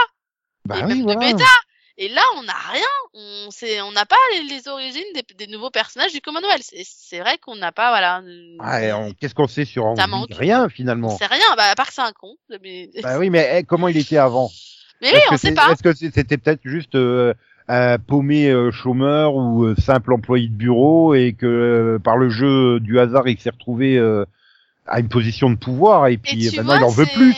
Speaker 1: Bah
Speaker 2: et
Speaker 1: oui,
Speaker 2: même
Speaker 1: voilà.
Speaker 2: de Beta. Et là, on n'a rien. On sait, on n'a pas les, les origines des, des nouveaux personnages du Commonwealth. C'est- C'est vrai qu'on n'a pas, voilà.
Speaker 1: Ouais, on- Qu'est-ce qu'on sait sur
Speaker 2: manque.
Speaker 1: Rien
Speaker 2: On
Speaker 1: finalement.
Speaker 2: sait rien. Bah, à part que c'est un con. Mais,
Speaker 1: Bah oui, mais eh, comment il était avant?
Speaker 2: Mais oui, on
Speaker 1: que
Speaker 2: sait
Speaker 1: c'est-
Speaker 2: pas.
Speaker 1: Est-ce que c'est- c'était peut-être juste euh, un paumé euh, chômeur ou euh, simple employé de bureau et que euh, par le jeu du hasard il s'est retrouvé euh, à une position de pouvoir et
Speaker 2: Et
Speaker 1: puis
Speaker 2: tu
Speaker 1: maintenant
Speaker 2: vois,
Speaker 1: il en veut plus.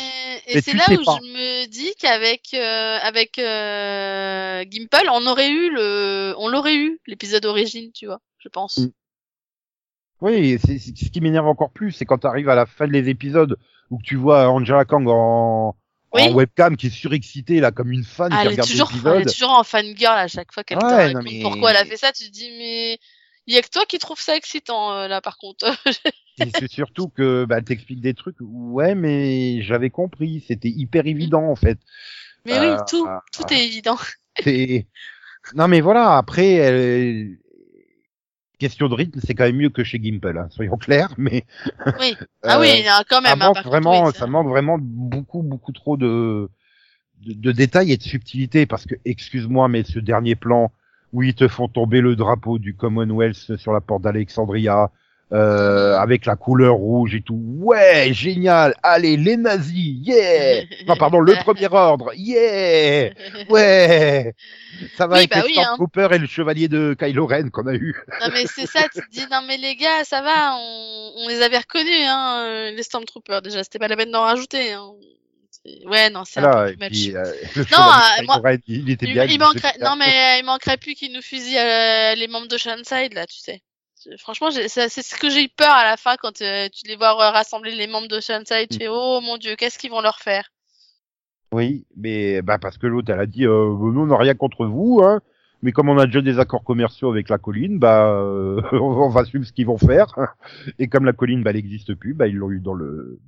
Speaker 2: Et c'est là où
Speaker 1: pas.
Speaker 2: je me dis qu'avec euh, avec euh, Gimple, on aurait eu le, on l'aurait eu l'épisode origine, tu vois, je pense.
Speaker 1: Mm. Oui, c'est ce qui m'énerve encore plus, c'est quand tu arrives à la fin des épisodes où tu vois Angela Kang en,
Speaker 2: Oui.
Speaker 1: en webcam qui est surexcitée là comme une fan
Speaker 2: Ah,
Speaker 1: qui
Speaker 2: elle
Speaker 1: regarde
Speaker 2: toujours, elle
Speaker 1: l'épisode.
Speaker 2: est toujours en fangirl à chaque fois qu'elle te
Speaker 1: Ouais,
Speaker 2: raconte
Speaker 1: mais-
Speaker 2: pourquoi elle a fait ça. Tu te dis mais il y a que toi qui trouve ça excitant euh, là par contre.
Speaker 1: C'est surtout que bah, elle t'explique des trucs. Ouais, mais j'avais compris, c'était hyper évident en fait.
Speaker 2: mais
Speaker 1: Euh,
Speaker 2: oui, tout,
Speaker 1: ah,
Speaker 2: tout
Speaker 1: ah.
Speaker 2: est évident.
Speaker 1: C'est non mais voilà. Après, elle... question de rythme, c'est quand même mieux que chez Gimple, hein, soyons clairs. Mais
Speaker 2: Oui. Ah
Speaker 1: euh,
Speaker 2: oui, non, quand même.
Speaker 1: ça
Speaker 2: hein,
Speaker 1: manque
Speaker 2: par contre,
Speaker 1: vraiment,
Speaker 2: oui,
Speaker 1: ça manque vraiment beaucoup, beaucoup trop de, de, de détails et de subtilité parce que, excuse-moi, mais ce dernier plan où ils te font tomber le drapeau du Commonwealth sur la porte d'Alexandria, euh, avec la couleur rouge et tout. Ouais, génial. Allez, les nazis, yeah. Non, pardon, le premier ordre, yeah. Ouais. Ça va
Speaker 2: Oui,
Speaker 1: avec
Speaker 2: bah
Speaker 1: les
Speaker 2: oui, hein.
Speaker 1: Stormtroopers et le chevalier de Kylo Ren qu'on a eu.
Speaker 2: Non mais c'est ça, tu te dis non mais les gars, ça va, on, on les avait reconnus hein, euh, les Stormtroopers déjà, c'était pas la peine d'en rajouter. Hein. Ouais non, c'est un peu
Speaker 1: puis, euh, le
Speaker 2: Non, euh, moi-
Speaker 1: Ren, il était bien.
Speaker 2: il manquerait, non mais euh, il manquerait plus qu'ils nous fusillent euh, les membres de Side là, tu sais. C'est- Franchement, c'est ce que j'ai eu peur à la fin quand euh, tu les vois euh, rassembler les membres de Side. Tu
Speaker 1: Mm.
Speaker 2: fais oh mon dieu, qu'est-ce qu'ils vont leur faire?
Speaker 1: Oui, mais bah parce que l'autre elle a dit euh, nous on n'a rien contre vous, hein, mais comme on a déjà des accords commerciaux avec la colline, bah euh, on va suivre ce qu'ils vont faire. Et comme la colline bah elle n'existe plus, bah ils l'ont eu dans le.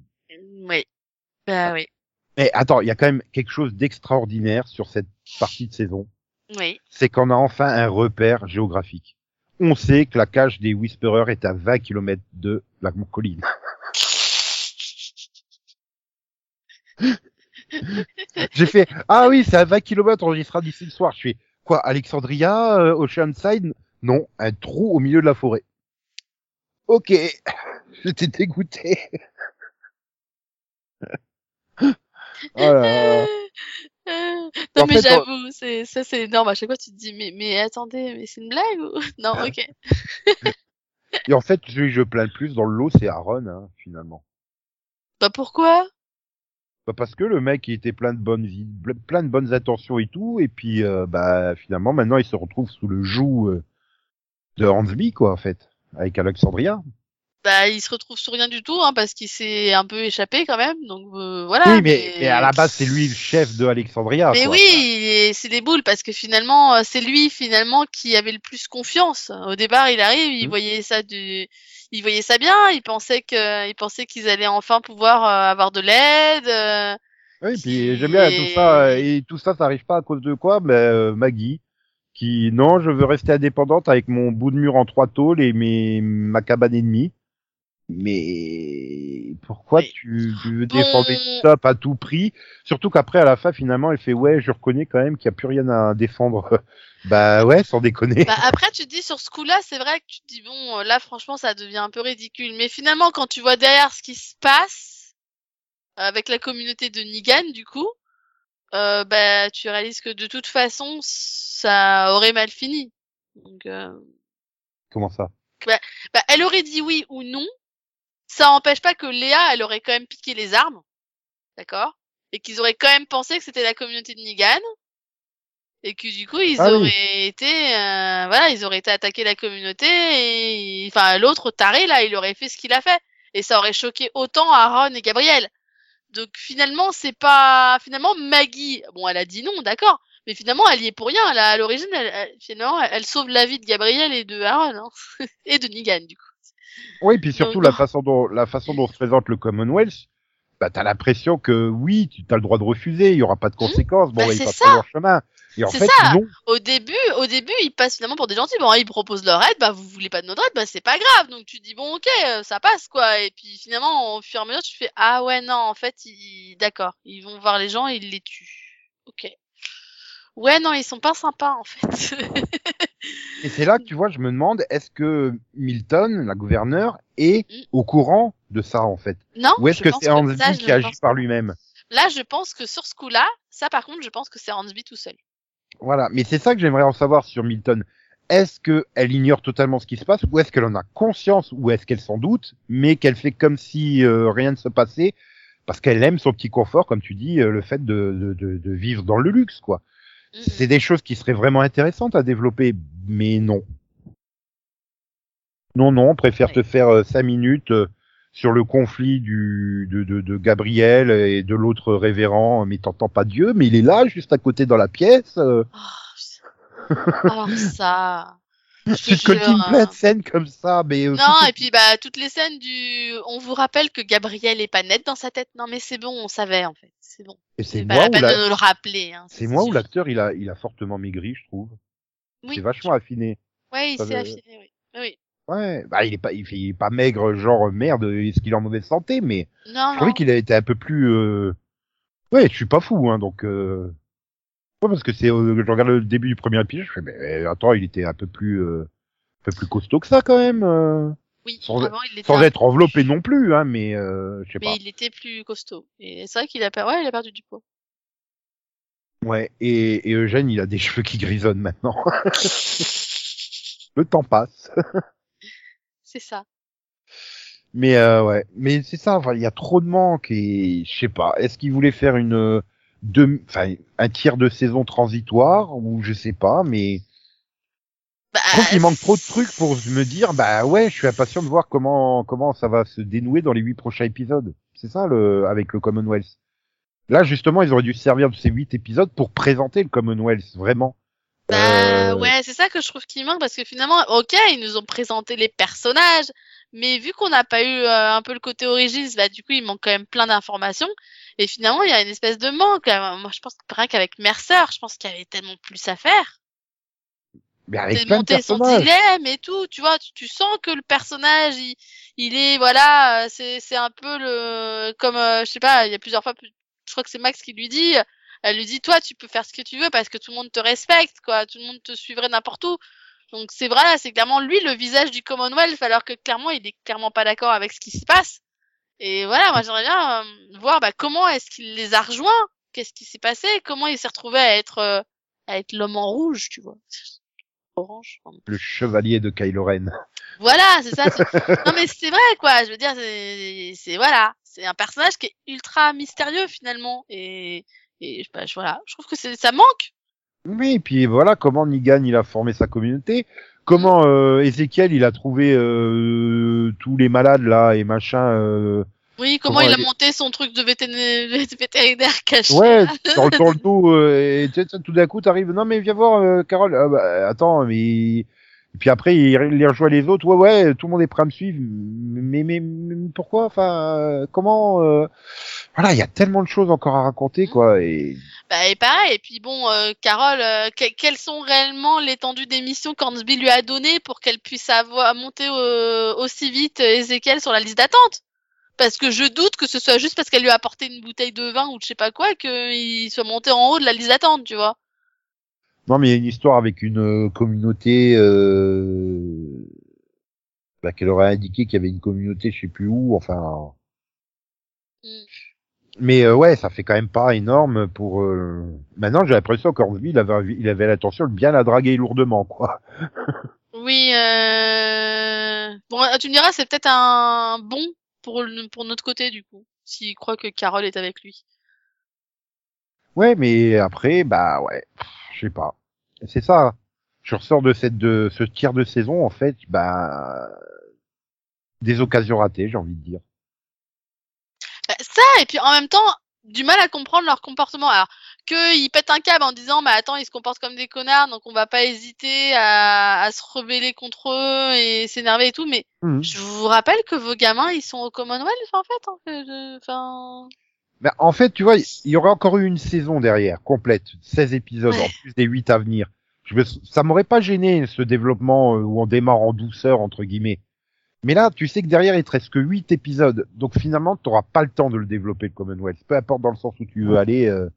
Speaker 2: Oui, bah oui,
Speaker 1: Mais attends, il y a quand même quelque chose d'extraordinaire sur cette partie de saison,
Speaker 2: oui.
Speaker 1: c'est qu'on a enfin un repère géographique. On sait que la cage des Whisperers est à 20 km de la colline. J'ai fait ah oui c'est à 20 km on y sera d'ici le soir. Je fais quoi Alexandria, euh, Oceanside Non, un trou au milieu de la forêt. Ok, j'étais dégoûté. Oh là là. En
Speaker 2: non mais j'avoue, c'est ça c'est énorme. À chaque fois tu te dis mais mais attendez, mais c'est une blague ou non Ok.
Speaker 1: Et en fait, celui que je plains le plus dans le lot, c'est Aaron, hein, finalement.
Speaker 2: Bah pourquoi?
Speaker 1: Bah, parce que le mec, il était plein de bonnes vies, plein de bonnes intentions et tout, et puis euh, bah finalement, maintenant, il se retrouve sous le joug euh, de Hansby, quoi, en fait, avec Alexandria.
Speaker 2: Bah il se retrouve sur rien du tout hein, parce qu'il s'est un peu échappé quand même. Donc euh, voilà.
Speaker 1: oui, mais, mais à la base, c'est lui le chef de Alexandria.
Speaker 2: Mais
Speaker 1: quoi.
Speaker 2: oui, c'est des boules parce que finalement euh, c'est lui finalement qui avait le plus confiance. Au départ, il arrive, il
Speaker 1: Mhm.
Speaker 2: voyait ça du il voyait ça bien, il pensait que il pensait qu'ils allaient enfin pouvoir euh, avoir de l'aide. euh,
Speaker 1: Oui, puis j'aime bien tout ça, et tout ça, ça arrive pas à cause de quoi? Ben euh, Maggie, qui non, je veux rester indépendante avec mon bout de mur en trois tôles et mes ma cabane ennemie. Mais pourquoi
Speaker 2: Mais-
Speaker 1: tu, tu veux défendre Top à tout prix? Surtout qu'après, à la fin, finalement, elle fait ouais, je reconnais quand même qu'il n'y a plus rien à défendre. bah ouais, sans déconner.
Speaker 2: Bah, après, tu te dis sur ce coup-là, c'est vrai que tu te dis bon, là franchement, ça devient un peu ridicule. Mais finalement, quand tu vois derrière ce qui se passe euh, avec la communauté de Nigan, du coup, euh, bah tu réalises que de toute façon, ça aurait mal fini. Donc, euh,
Speaker 1: Comment ça?
Speaker 2: Bah, elle aurait dit oui ou non. Ça empêche pas que Léa, elle aurait quand même piqué les armes, d'accord, et qu'ils auraient quand même pensé que c'était la communauté de Nigan. Et que du coup ils
Speaker 1: Ah oui.
Speaker 2: auraient été, euh, voilà, ils auraient été attaquer la communauté et, enfin l'autre taré là, il aurait fait ce qu'il a fait et ça aurait choqué autant Aaron et Gabriel. Donc finalement c'est pas, finalement Maggie, bon elle a dit non, d'accord, mais finalement elle y est pour rien. Elle a- à l'origine, elle, elle- finalement elle, elle sauve la vie de Gabriel et de Aaron hein. et de Nigan du coup.
Speaker 1: Oui, puis surtout la façon dont la façon dont se présente le Commonwealth. Bah, t'as l'impression que oui, tu as le droit de refuser, il y aura pas de conséquences, bon,
Speaker 2: Bah,
Speaker 1: ils
Speaker 2: c'est
Speaker 1: passent leur chemin. Et en
Speaker 2: C'est
Speaker 1: fait,
Speaker 2: ça.
Speaker 1: non.
Speaker 2: Au début, au début, ils passent finalement pour des gentils. Bon, ils proposent leur aide, bah vous voulez pas de notre aide, bah c'est pas grave. Donc tu dis bon, ok, euh, ça passe quoi. Et puis finalement, au fur et à mesure, tu fais ah ouais non, en fait, ils... d'accord, ils vont voir les gens et ils les tuent. Ok. Ouais non, ils sont pas sympas en fait.
Speaker 1: Et c'est là que tu vois, je me demande, est-ce que Milton, la gouverneure, est
Speaker 2: Mm.
Speaker 1: au courant de ça en fait?
Speaker 2: Non.
Speaker 1: Ou est-ce que c'est Hansby
Speaker 2: ça,
Speaker 1: qui agit
Speaker 2: pense
Speaker 1: par lui-même?
Speaker 2: Là, je pense que sur ce coup-là, ça par contre, je pense que c'est Hansby tout seul.
Speaker 1: Voilà, mais c'est ça que j'aimerais en savoir sur Milton. Est-ce qu'elle ignore totalement ce qui se passe, ou est-ce qu'elle en a conscience, ou est-ce qu'elle s'en doute, mais qu'elle fait comme si euh, rien ne se passait, parce qu'elle aime son petit confort, comme tu dis, euh, le fait de, de, de, de vivre dans le luxe, quoi. C'est des choses qui seraient vraiment intéressantes à développer, mais non. Non, non, on préfère
Speaker 2: Ouais.
Speaker 1: te faire euh, cinq minutes euh, sur le conflit du, de, de, de Gabriel et de l'autre révérend, mais t'entends pas Dieu, mais il est là, juste à côté dans la pièce. euh.
Speaker 2: Oh. Alors ça.
Speaker 1: Tu te coltines plein de scènes comme ça, mais euh,
Speaker 2: Non, et puis bah toutes les scènes du on vous rappelle que Gabriel est pas net dans sa tête. Non mais c'est bon, on savait en fait. C'est bon.
Speaker 1: et c'est
Speaker 2: pas la
Speaker 1: où
Speaker 2: peine
Speaker 1: la-
Speaker 2: de nous le rappeler hein,
Speaker 1: c'est moi où
Speaker 2: sûr.
Speaker 1: l'acteur il a il a fortement maigri, je trouve.
Speaker 2: Oui.
Speaker 1: C'est vachement affiné.
Speaker 2: Ouais, il s'est affiné, oui. Oui.
Speaker 1: Ouais, bah il est pas il, est pas maigre genre merde, est-ce qu'il est en mauvaise santé mais
Speaker 2: Non,
Speaker 1: je trouvais qu'il a été un peu plus euh... Ouais, je suis pas fou hein donc euh... ouais, parce que c'est euh, je regarde le début du premier épisode, je fais mais attends, il était un peu plus euh... un peu plus costaud que ça quand même euh,
Speaker 2: Oui,
Speaker 1: sans-
Speaker 2: avant il était
Speaker 1: sans
Speaker 2: un
Speaker 1: être enveloppé
Speaker 2: plus-
Speaker 1: non plus hein mais euh... je sais
Speaker 2: Mais
Speaker 1: pas.
Speaker 2: il était plus costaud. Et c'est vrai qu'il a, per- ouais, il a perdu du poids.
Speaker 1: Ouais, et, et Eugène, il a des cheveux qui grisonnent maintenant. le temps passe.
Speaker 2: c'est ça.
Speaker 1: Mais euh, ouais, mais c'est ça. Enfin, il y a trop de manques et je sais pas. Est-ce qu'il voulait faire une euh, deux, un tiers de saison transitoire ou je sais pas. Mais
Speaker 2: Bah,
Speaker 1: je trouve qu'il manque trop de trucs pour me dire bah ouais, je suis impatient de voir comment comment ça va se dénouer dans les huit prochains épisodes. C'est ça le avec le Commonwealth. Là justement, ils auraient dû se servir de ces huit épisodes pour présenter le Commonwealth vraiment.
Speaker 2: Bah
Speaker 1: Euh,
Speaker 2: ouais, c'est ça que je trouve qui manque parce que finalement, ok, ils nous ont présenté les personnages, mais vu qu'on n'a pas eu euh, un peu le côté origins, bah du coup il manque quand même plein d'informations et finalement il y a une espèce de manque. Moi je pense que rien qu'avec Mercer, je pense qu'il y avait tellement plus à faire.
Speaker 1: Mais avec plein de
Speaker 2: son dilemme et tout, tu vois, tu, tu sens que le personnage, il, il est, voilà, euh, c'est, c'est un peu le, comme, euh, je sais pas, il y a plusieurs fois, je crois que c'est Max qui lui dit, elle lui dit, toi, tu peux faire ce que tu veux parce que tout le monde te respecte, quoi, tout le monde te suivrait n'importe où. Donc c'est vrai, c'est clairement lui le visage du Commonwealth, alors que clairement, il est clairement pas d'accord avec ce qui se passe. Et voilà, moi j'aimerais bien euh, voir bah, comment est-ce qu'il les a rejoints, qu'est-ce qui s'est passé, comment il s'est retrouvé à être, euh, à être l'homme en rouge, tu vois? Orange. pardon.
Speaker 1: Le chevalier de Kylo Ren.
Speaker 2: Voilà, c'est ça. non mais c'est vrai quoi. Je veux dire, c'est, voilà, c'est un personnage qui est ultra mystérieux finalement et et bah, je- voilà, je trouve que c'est ça manque.
Speaker 1: Oui, et puis voilà comment Nigan il a formé sa communauté, comment euh, Ezekiel il a trouvé euh, tous les malades là et machin. euh,
Speaker 2: Oui, comment,
Speaker 1: Comment
Speaker 2: il a
Speaker 1: elle
Speaker 2: monté son truc de vétérin- vétérinaire caché.
Speaker 1: ouais, dans, le- dans le dos euh, et tout d'un coup t'arrives. Non mais viens voir Carole. Ah, bah, attends mais et puis après il, il rejoint les autres. Ouais ouais, tout le monde est prêt à me suivre. Mais mais, mais pourquoi? Enfin euh, comment euh, Voilà, il y a tellement de choses encore à raconter quoi et
Speaker 2: Bah, et pareil. Et puis bon, euh, Carole, euh, que- quelles sont réellement l'étendue des missions qu'Hansby lui a données pour qu'elle puisse avoir monter euh, aussi vite Ezekiel sur la liste d'attente? Parce que je doute que ce soit juste parce qu'elle lui a apporté une bouteille de vin ou je sais pas quoi qu'il soit monté en haut de la liste d'attente, tu vois.
Speaker 1: Non, mais il y a une histoire avec une euh, communauté euh... bah, qu'elle aurait indiqué qu'il y avait une communauté, je sais plus où, enfin.
Speaker 2: Mm.
Speaker 1: Mais euh, ouais, ça fait quand même pas énorme pour. euh, Maintenant, j'ai l'impression qu'Orville il avait, il avait l'intention de bien la draguer lourdement, quoi.
Speaker 2: Oui. Euh... Bon, tu me diras, c'est peut-être un bon pour le- pour notre côté du coup, s'il croit que Carole est avec lui.
Speaker 1: Ouais, mais après, bah ouais, je sais pas. C'est ça. Je ressors de cette de ce tiers de saison, en fait, bah des occasions ratées, j'ai envie de dire.
Speaker 2: Bah, ça, et puis en même temps, du mal à comprendre leur comportement. Alors, qu'ils pètent un câble en disant, bah attends, ils se comportent comme des connards, donc on va pas hésiter à, à se rebeller contre eux et s'énerver et tout, mais
Speaker 1: Mhm.
Speaker 2: je vous rappelle que vos gamins, ils sont au Commonwealth, en fait. hein, que je-
Speaker 1: Mais en fait, tu vois, il y aurait encore eu une saison derrière, complète, 16 épisodes,
Speaker 2: Ouais.
Speaker 1: en plus des 8 à venir. Je me... Ça m'aurait pas gêné, ce développement euh, où on démarre en douceur, entre guillemets. Mais là, tu sais que derrière, il te reste que 8 épisodes. Donc finalement, tu n'auras pas le temps de le développer, le Commonwealth. Peu importe dans le sens où tu veux aller, euh,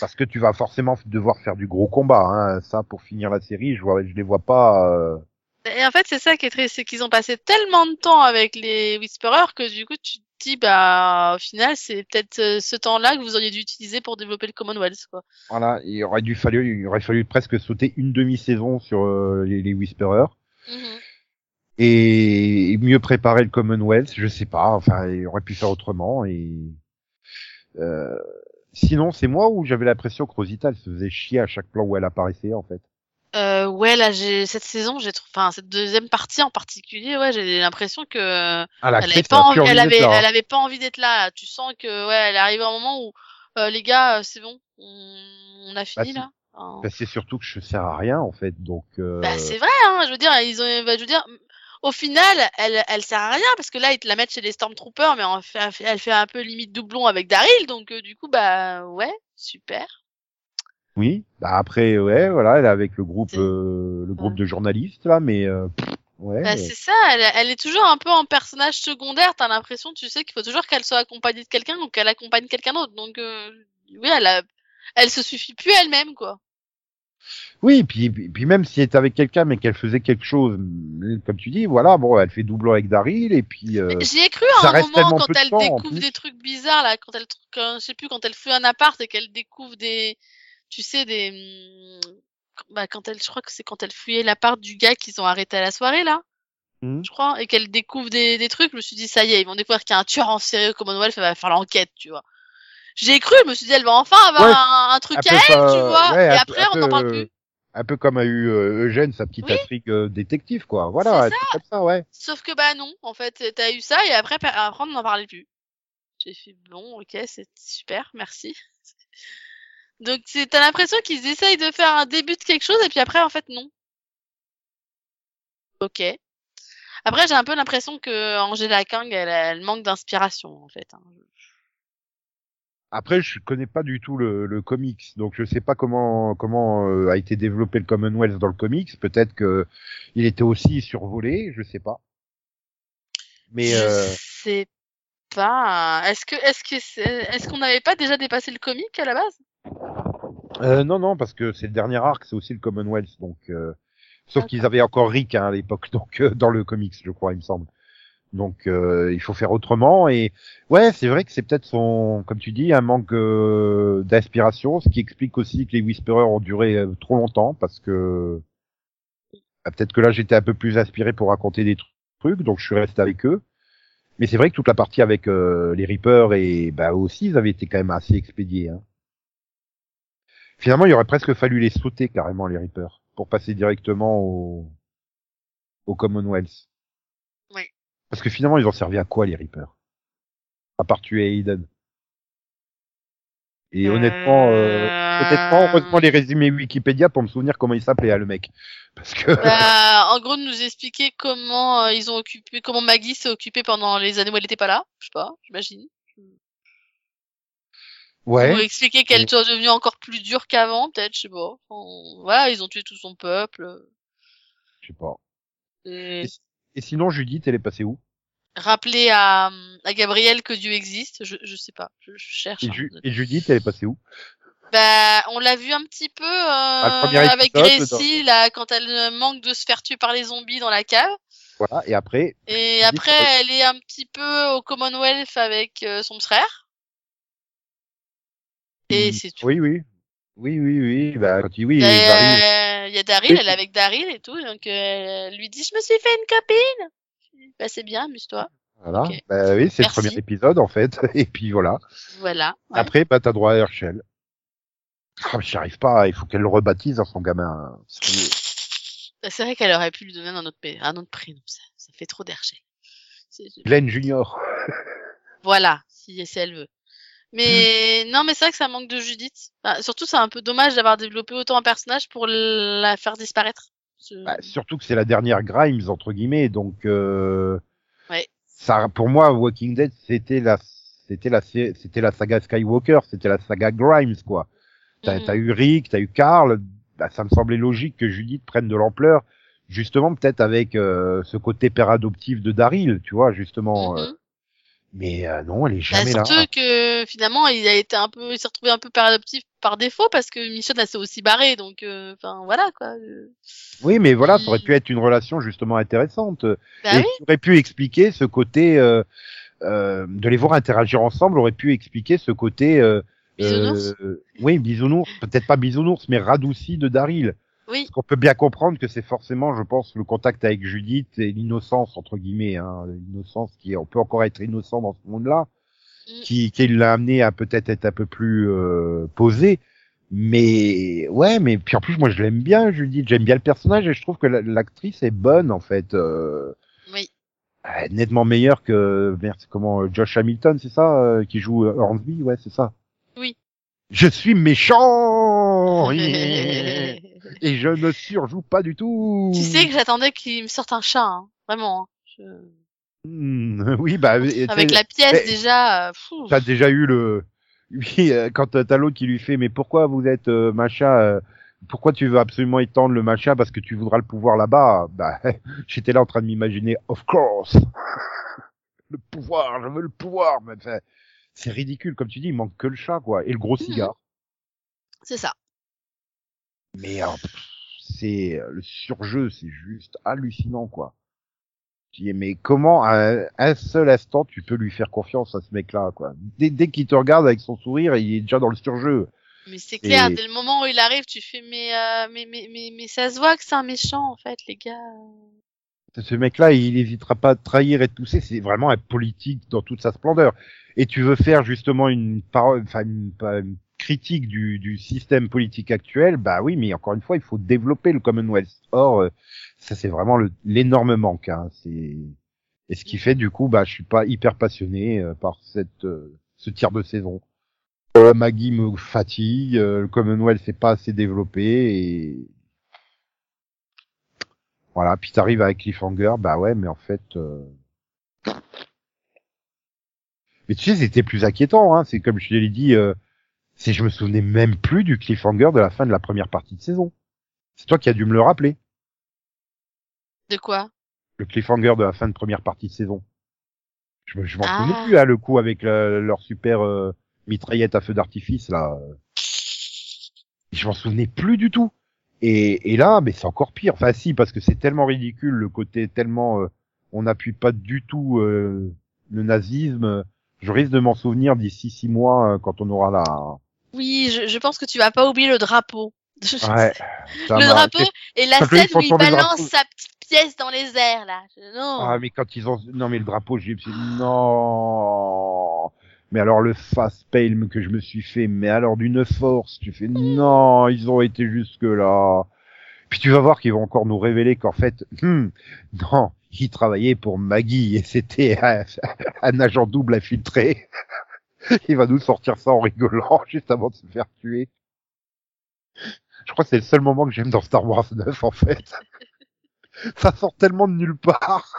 Speaker 1: parce que tu vas forcément devoir faire du gros combat. Hein. Ça, pour finir la série, je vois, je les vois pas... euh,
Speaker 2: Et en fait, c'est ça qui est triste, c'est qu'ils ont passé tellement de temps avec les Whisperers que du coup, tu te bah, au final, c'est peut-être euh, ce temps-là que vous auriez dû utiliser pour développer le Commonwealth, quoi.
Speaker 1: Voilà, il aurait dû fallu, il aurait fallu presque sauter une demi-saison sur euh, les, les Whisperers
Speaker 2: Mhm.
Speaker 1: et mieux préparer le Commonwealth. Je sais pas, enfin, il aurait pu faire autrement. Et euh, sinon, c'est moi où j'avais l'impression que Rosita elle se faisait chier à chaque plan où elle apparaissait en fait.
Speaker 2: Euh, ouais, là, j'ai cette saison, j'ai, enfin, cette deuxième partie en particulier, ouais, j'ai l'impression que
Speaker 1: Ah,
Speaker 2: elle avait pas envie,
Speaker 1: plus
Speaker 2: elle
Speaker 1: d'être
Speaker 2: avait,
Speaker 1: là, hein.
Speaker 2: elle avait pas envie d'être là. Tu sens que, ouais, elle est arrivée à un moment où, euh, les gars, euh, c'est bon, on, a fini
Speaker 1: c'est-
Speaker 2: là.
Speaker 1: Bah, c'est surtout que je sers à rien en fait, donc. euh,
Speaker 2: Bah, c'est vrai, hein, je veux dire, ils ont, bah, je veux dire, au final, elle, elle sert à rien parce que là, ils te la mettent chez les Stormtroopers, mais fait- elle fait un peu limite doublon avec Daryl, donc euh, du coup, bah, ouais, super.
Speaker 1: Oui. Bah après, ouais, voilà, elle est avec le groupe, euh, le groupe
Speaker 2: Ouais.
Speaker 1: de journalistes là, mais euh, ouais.
Speaker 2: Bah, c'est ça, elle, elle est toujours un peu en personnage secondaire, t'as l'impression, tu sais, qu'il faut toujours qu'elle soit accompagnée de quelqu'un ou qu'elle accompagne quelqu'un d'autre, donc, euh, oui, elle a, elle se suffit plus elle-même, quoi.
Speaker 1: Oui, puis, puis même si elle était avec quelqu'un mais qu'elle faisait quelque chose, comme tu dis, voilà, bon, elle fait doublon avec Daryl et puis. euh,
Speaker 2: J'y ai cru à un moment quand elle
Speaker 1: temps,
Speaker 2: découvre des trucs bizarres là, quand elle, quand, je sais plus, quand elle fouille un appart et qu'elle découvre des, tu sais, des, hum, bah quand elle, je crois que c'est quand elle fouillait l'appart du gars qu'ils ont arrêté à la soirée là,
Speaker 1: hmm.
Speaker 2: je crois, et qu'elle découvre des, des trucs, je me suis dit ça y est, ils vont découvrir qu'il y a un tueur en série au Commonwealth, elle va faire l'enquête, tu vois. J'ai cru, je me suis dit elle va enfin avoir
Speaker 1: Ouais,
Speaker 2: un, un truc à elle,
Speaker 1: ça,
Speaker 2: tu vois,
Speaker 1: ouais,
Speaker 2: et après
Speaker 1: peu-
Speaker 2: on n'en parle plus.
Speaker 1: Un peu comme a eu euh, Eugène sa petite
Speaker 2: Oui.
Speaker 1: intrigue euh, détective, quoi. Voilà, comme ça, ouais.
Speaker 2: Sauf que bah non, en fait, t'as eu ça et après, après on n'en parlait plus. J'ai fait bon, ok, c'est super, merci. Donc c'est- t'as l'impression qu'ils essayent de faire un début de quelque chose et puis après en fait non. Ok. Après j'ai un peu l'impression que Angela Kang elle, elle manque d'inspiration en fait. hein.
Speaker 1: Après, je connais pas du tout le, le comics, donc je sais pas comment comment euh, a été développé le Commonwealth dans le comics. Peut-être que il était aussi survolé, je sais pas. Mais
Speaker 2: je
Speaker 1: euh,
Speaker 2: sais pas. Est-ce que est-ce que c'est- est-ce qu'on n'avait pas déjà dépassé le comic à la base?
Speaker 1: Euh, non, non, parce que c'est le dernier arc, c'est aussi le Commonwealth, donc. euh, sauf qu'ils avaient encore Rick hein, à l'époque, donc euh, dans le comics, je crois, il me semble. Donc euh, il faut faire autrement et ouais c'est vrai que c'est peut-être son comme tu dis un manque euh, d'inspiration ce qui explique aussi que les Whisperers ont duré euh, trop longtemps parce que bah, peut-être que là j'étais un peu plus inspiré pour raconter des tru- trucs donc je suis resté avec eux mais c'est vrai que toute la partie avec euh, les Reapers et bah aussi ils avaient été quand même assez expédiés hein. Finalement il aurait presque fallu les sauter carrément les Reapers pour passer directement au au Commonwealth
Speaker 2: Oui.
Speaker 1: parce que finalement, ils ont servi à quoi, les Reapers? À part tuer Aiden. Et honnêtement, euh, honnêtement, heureusement les résumés Wikipédia pour me souvenir comment il s'appelait, hein, le mec. Parce que,
Speaker 2: Bah, en gros, nous expliquer comment euh, ils ont occupé, comment Maggie s'est occupée pendant les années où elle était pas là. Je sais pas, j'imagine.
Speaker 1: Ouais,
Speaker 2: Ou expliquer qu'elle soit devenue encore plus dure qu'avant, peut-être, je sais pas. Voilà, ils ont tué tout son peuple.
Speaker 1: je sais pas.
Speaker 2: Et
Speaker 1: Et sinon, Judith, elle est passée où?
Speaker 2: Rappeler à, à Gabriel que Dieu existe, je, je sais pas, je, je cherche.
Speaker 1: et,
Speaker 2: hein.
Speaker 1: Ju- et Judith, elle est passée où?
Speaker 2: Bah, on l'a vu un petit peu euh, avec Gracie, là, quand elle euh, manque de se faire tuer par les zombies dans la cave.
Speaker 1: Voilà. Et après,
Speaker 2: Et
Speaker 1: Judith,
Speaker 2: après, elle est un petit peu au Commonwealth avec euh, son frère. Et
Speaker 1: il-
Speaker 2: c'est tout.
Speaker 1: Oui, oui. Oui, oui, oui. Bah, quand il, oui, arrivent.
Speaker 2: a, il y a Daryl, elle est avec Daryl et tout, donc euh, elle lui dit je me suis fait une copine. Bah c'est bien, amuse-toi.
Speaker 1: Voilà. Bah oui, c'est le premier épisode, en fait. Et puis voilà.
Speaker 2: Voilà. ouais.
Speaker 1: Après, bah, t'as droit à Herschel. Mais j'y arrive pas. Il faut qu'elle le rebaptise à son gamin. C'est
Speaker 2: Bah, C'est vrai qu'elle aurait pu lui donner un autre, un autre prénom, ça, ça fait trop d'Hergé. C'est-
Speaker 1: Glenn Junior.
Speaker 2: Voilà, si, si elle veut. Mais non, mais c'est vrai que ça manque de Judith. Bah, surtout, c'est un peu dommage d'avoir développé autant un personnage pour la faire disparaître.
Speaker 1: Bah, surtout que c'est la dernière Grimes entre guillemets, donc euh,
Speaker 2: Ouais.
Speaker 1: ça, pour moi, Walking Dead, c'était la c'était la c'était la saga Skywalker, c'était la saga Grimes quoi. T'as
Speaker 2: Mhm.
Speaker 1: t'as eu Rick, t'as eu Carl, bah, ça me semblait logique que Judith prenne de l'ampleur, justement peut-être avec euh, ce côté père adoptif de Daryl, tu vois justement. euh,
Speaker 2: Mhm.
Speaker 1: Mais euh, non, elle est
Speaker 2: Bah,
Speaker 1: jamais là.
Speaker 2: surtout que finalement il a été un peu, il s'est retrouvé un peu adoptif par défaut parce que Michonne elle s'est aussi barrée donc, euh, enfin voilà quoi. Euh,
Speaker 1: Oui, mais voilà, ça aurait pu être une relation justement intéressante.
Speaker 2: Bah
Speaker 1: et
Speaker 2: oui,
Speaker 1: ça aurait pu expliquer ce côté euh, euh, de les voir interagir ensemble aurait pu expliquer ce côté euh,
Speaker 2: Bisounours.
Speaker 1: euh, oui bisounours peut-être pas bisounours mais radouci de Daryl
Speaker 2: oui,
Speaker 1: parce qu'on peut bien comprendre que c'est forcément je pense le contact avec Judith et l'innocence entre guillemets hein, l'innocence qui on peut encore être innocent dans ce monde-là
Speaker 2: Mm.
Speaker 1: qui qui l'a amené à peut-être être un peu plus euh, posé mais ouais mais puis en plus moi je l'aime bien Judith j'aime bien le personnage et je trouve que la- l'actrice est bonne en fait euh,
Speaker 2: oui.
Speaker 1: euh, nettement meilleur que merde, comment euh, Josh Hamilton, c'est ça euh, qui joue euh, Hornsby, ouais, c'est ça.
Speaker 2: Oui.
Speaker 1: Je suis méchant et je ne surjoue pas du tout.
Speaker 2: tu sais que j'attendais qu'il me sorte un chat, hein. vraiment. hein. Je-
Speaker 1: Hmm, oui, bah
Speaker 2: Avec la pièce
Speaker 1: mais-
Speaker 2: déjà. euh,
Speaker 1: t'as déjà eu le oui euh, quand euh, t'as l'autre qui lui fait mais pourquoi vous êtes euh, machin euh, pourquoi tu veux absolument étendre le machin parce que tu voudras le pouvoir là-bas? Bah j'étais là en train de m'imaginer of course le pouvoir je veux le pouvoir mais c'est ridicule comme tu dis il manque que le chat quoi et le gros
Speaker 2: Mhm.
Speaker 1: cigare
Speaker 2: C'est ça.
Speaker 1: mais euh, c'est euh, le surjeu c'est juste hallucinant quoi tu dis mais comment à un seul instant tu peux lui faire confiance à ce mec là quoi dès, dès qu'il te regarde avec son sourire il est déjà dans le surjeu
Speaker 2: Mais c'est clair,
Speaker 1: Et-
Speaker 2: dès le moment où il arrive, tu fais mais euh, mais, mais mais mais ça se voit que c'est un méchant en fait, les gars.
Speaker 1: Ce mec là il hésitera pas à trahir et te pousser c'est vraiment un politique dans toute sa splendeur. Et tu veux faire justement une parole enfin une, critique du, du système politique actuel? Bah oui mais encore une fois il faut développer le Commonwealth. Or euh, ça c'est vraiment l'énorme manque hein. c'est et ce qui fait du coup bah je suis pas hyper passionné euh, par cette euh, ce tir de saison. Euh, Maggie me fatigue le Commonwealth c'est pas assez développé et voilà puis t'arrives avec Cliffhanger bah ouais mais en fait euh, mais tu sais c'était plus inquiétant hein c'est comme je te l'ai dit euh, c'est je me souvenais même plus du Cliffhanger de la fin de la première partie de saison c'est toi qui as dû me le rappeler
Speaker 2: De quoi?
Speaker 1: Le cliffhanger de la fin de première partie de saison. Je, me- je m'en
Speaker 2: Ah.
Speaker 1: souvenais plus, hein, le coup avec la- leur super euh, mitraillette à feu d'artifice, là. Je m'en souvenais plus du tout. Et, et là, mais c'est encore pire. Enfin, si, parce que c'est tellement ridicule, le côté tellement... euh, on n'appuie pas du tout euh, le nazisme. Je risque de m'en souvenir d'ici six mois, euh, quand on aura la...
Speaker 2: Oui, je, je pense que tu vas pas oublier le drapeau.
Speaker 1: Ouais.
Speaker 2: le drapeau et la scène où il balance sa petite pièce dans les airs là. Non.
Speaker 1: Ah, mais quand ils ont, non, mais le drapeau, j'ai, non. Mais alors le fast palm que je me suis fait, mais alors d'une force, tu fais, non, ils ont été jusque là. Puis tu vas voir qu'ils vont encore nous révéler qu'en fait, hmm, non, ils travaillaient pour Maggie et c'était un, un agent double infiltré. Il va nous sortir ça en rigolant juste avant de se faire tuer. Je crois que c'est le seul moment que j'aime dans Star Wars 9 en fait. Ça sort tellement de nulle part.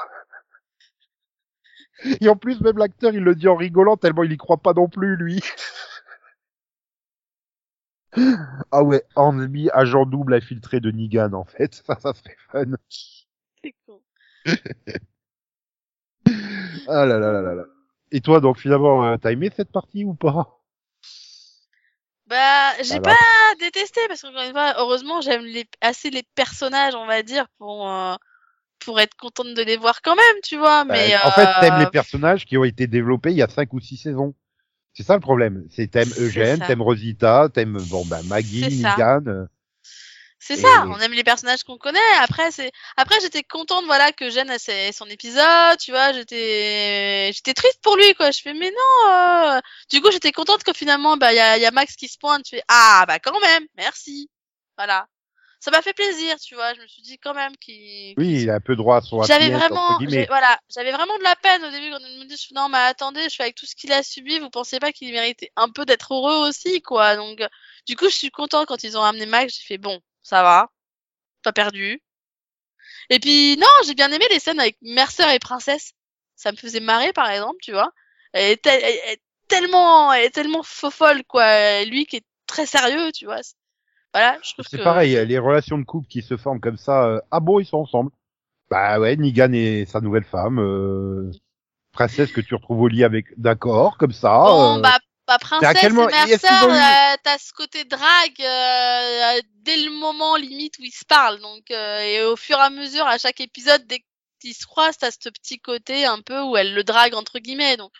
Speaker 1: Et en plus, même l'acteur, il le dit en rigolant tellement il y croit pas non plus, lui. Ah ouais, Hornsby, agent double infiltré de Negan, en fait. Ça, ça serait fun.
Speaker 2: C'est con.
Speaker 1: Ah là là là là là. Et toi, donc, finalement, euh, t'as aimé cette partie ou pas?
Speaker 2: Bah, j'ai
Speaker 1: Voilà.
Speaker 2: pas détesté parce fois, heureusement, j'aime les, assez les personnages, on va dire, pour euh, pour être contente de les voir quand même, tu vois. Mais
Speaker 1: Euh, En fait, t'aimes
Speaker 2: euh,
Speaker 1: les personnages qui ont été développés il y a cinq ou six saisons. C'est ça le problème. C'est t'aimes Eugène, t'aimes Rosita, t'aimes bon bah Maggie. Negan. euh,
Speaker 2: C'est ça, on aime les personnages qu'on connaît. Après, c'est après j'étais contente voilà que Jen ait ses- son épisode, tu vois. J'étais j'étais triste pour lui quoi. Je fais mais non. euh. Du coup, j'étais contente que finalement bah il y a, y a Max qui se pointe. Tu fais ah bah quand même, merci. Voilà. Ça m'a fait plaisir, tu vois. Je me suis dit quand même qu'il.
Speaker 1: Oui, il a un peu droit à son
Speaker 2: J'avais vraiment, voilà, j'avais vraiment de la peine au début quand il me dit non mais attendez, je fais avec tout ce qu'il a subi, vous pensez pas qu'il méritait un peu d'être heureux aussi quoi. Donc du coup je suis content quand ils ont amené Max, j'ai fait bon, ça va, pas perdu. Et puis non, j'ai bien aimé les scènes avec Mercer et Princesse, ça me faisait marrer par exemple, tu vois. Elle est, tel- elle est tellement, elle est tellement folle, quoi. Lui qui est très sérieux, tu vois. Voilà, je trouve
Speaker 1: C'est
Speaker 2: que...
Speaker 1: pareil, les relations de couple qui se forment comme ça. euh, ah bon, ils sont ensemble. Bah ouais, Negan et sa nouvelle femme, euh, princesse que tu retrouves au lit avec, d'accord, comme ça.
Speaker 2: Bon,
Speaker 1: euh,
Speaker 2: bah, bah
Speaker 1: à
Speaker 2: princesse
Speaker 1: moment- eu-
Speaker 2: euh, t'as ce côté drague euh, dès le moment limite où ils se parlent. Donc, euh, et au fur et à mesure, à chaque épisode, dès qu'ils se croisent, t'as ce petit côté un peu où elle le drague entre guillemets. Donc,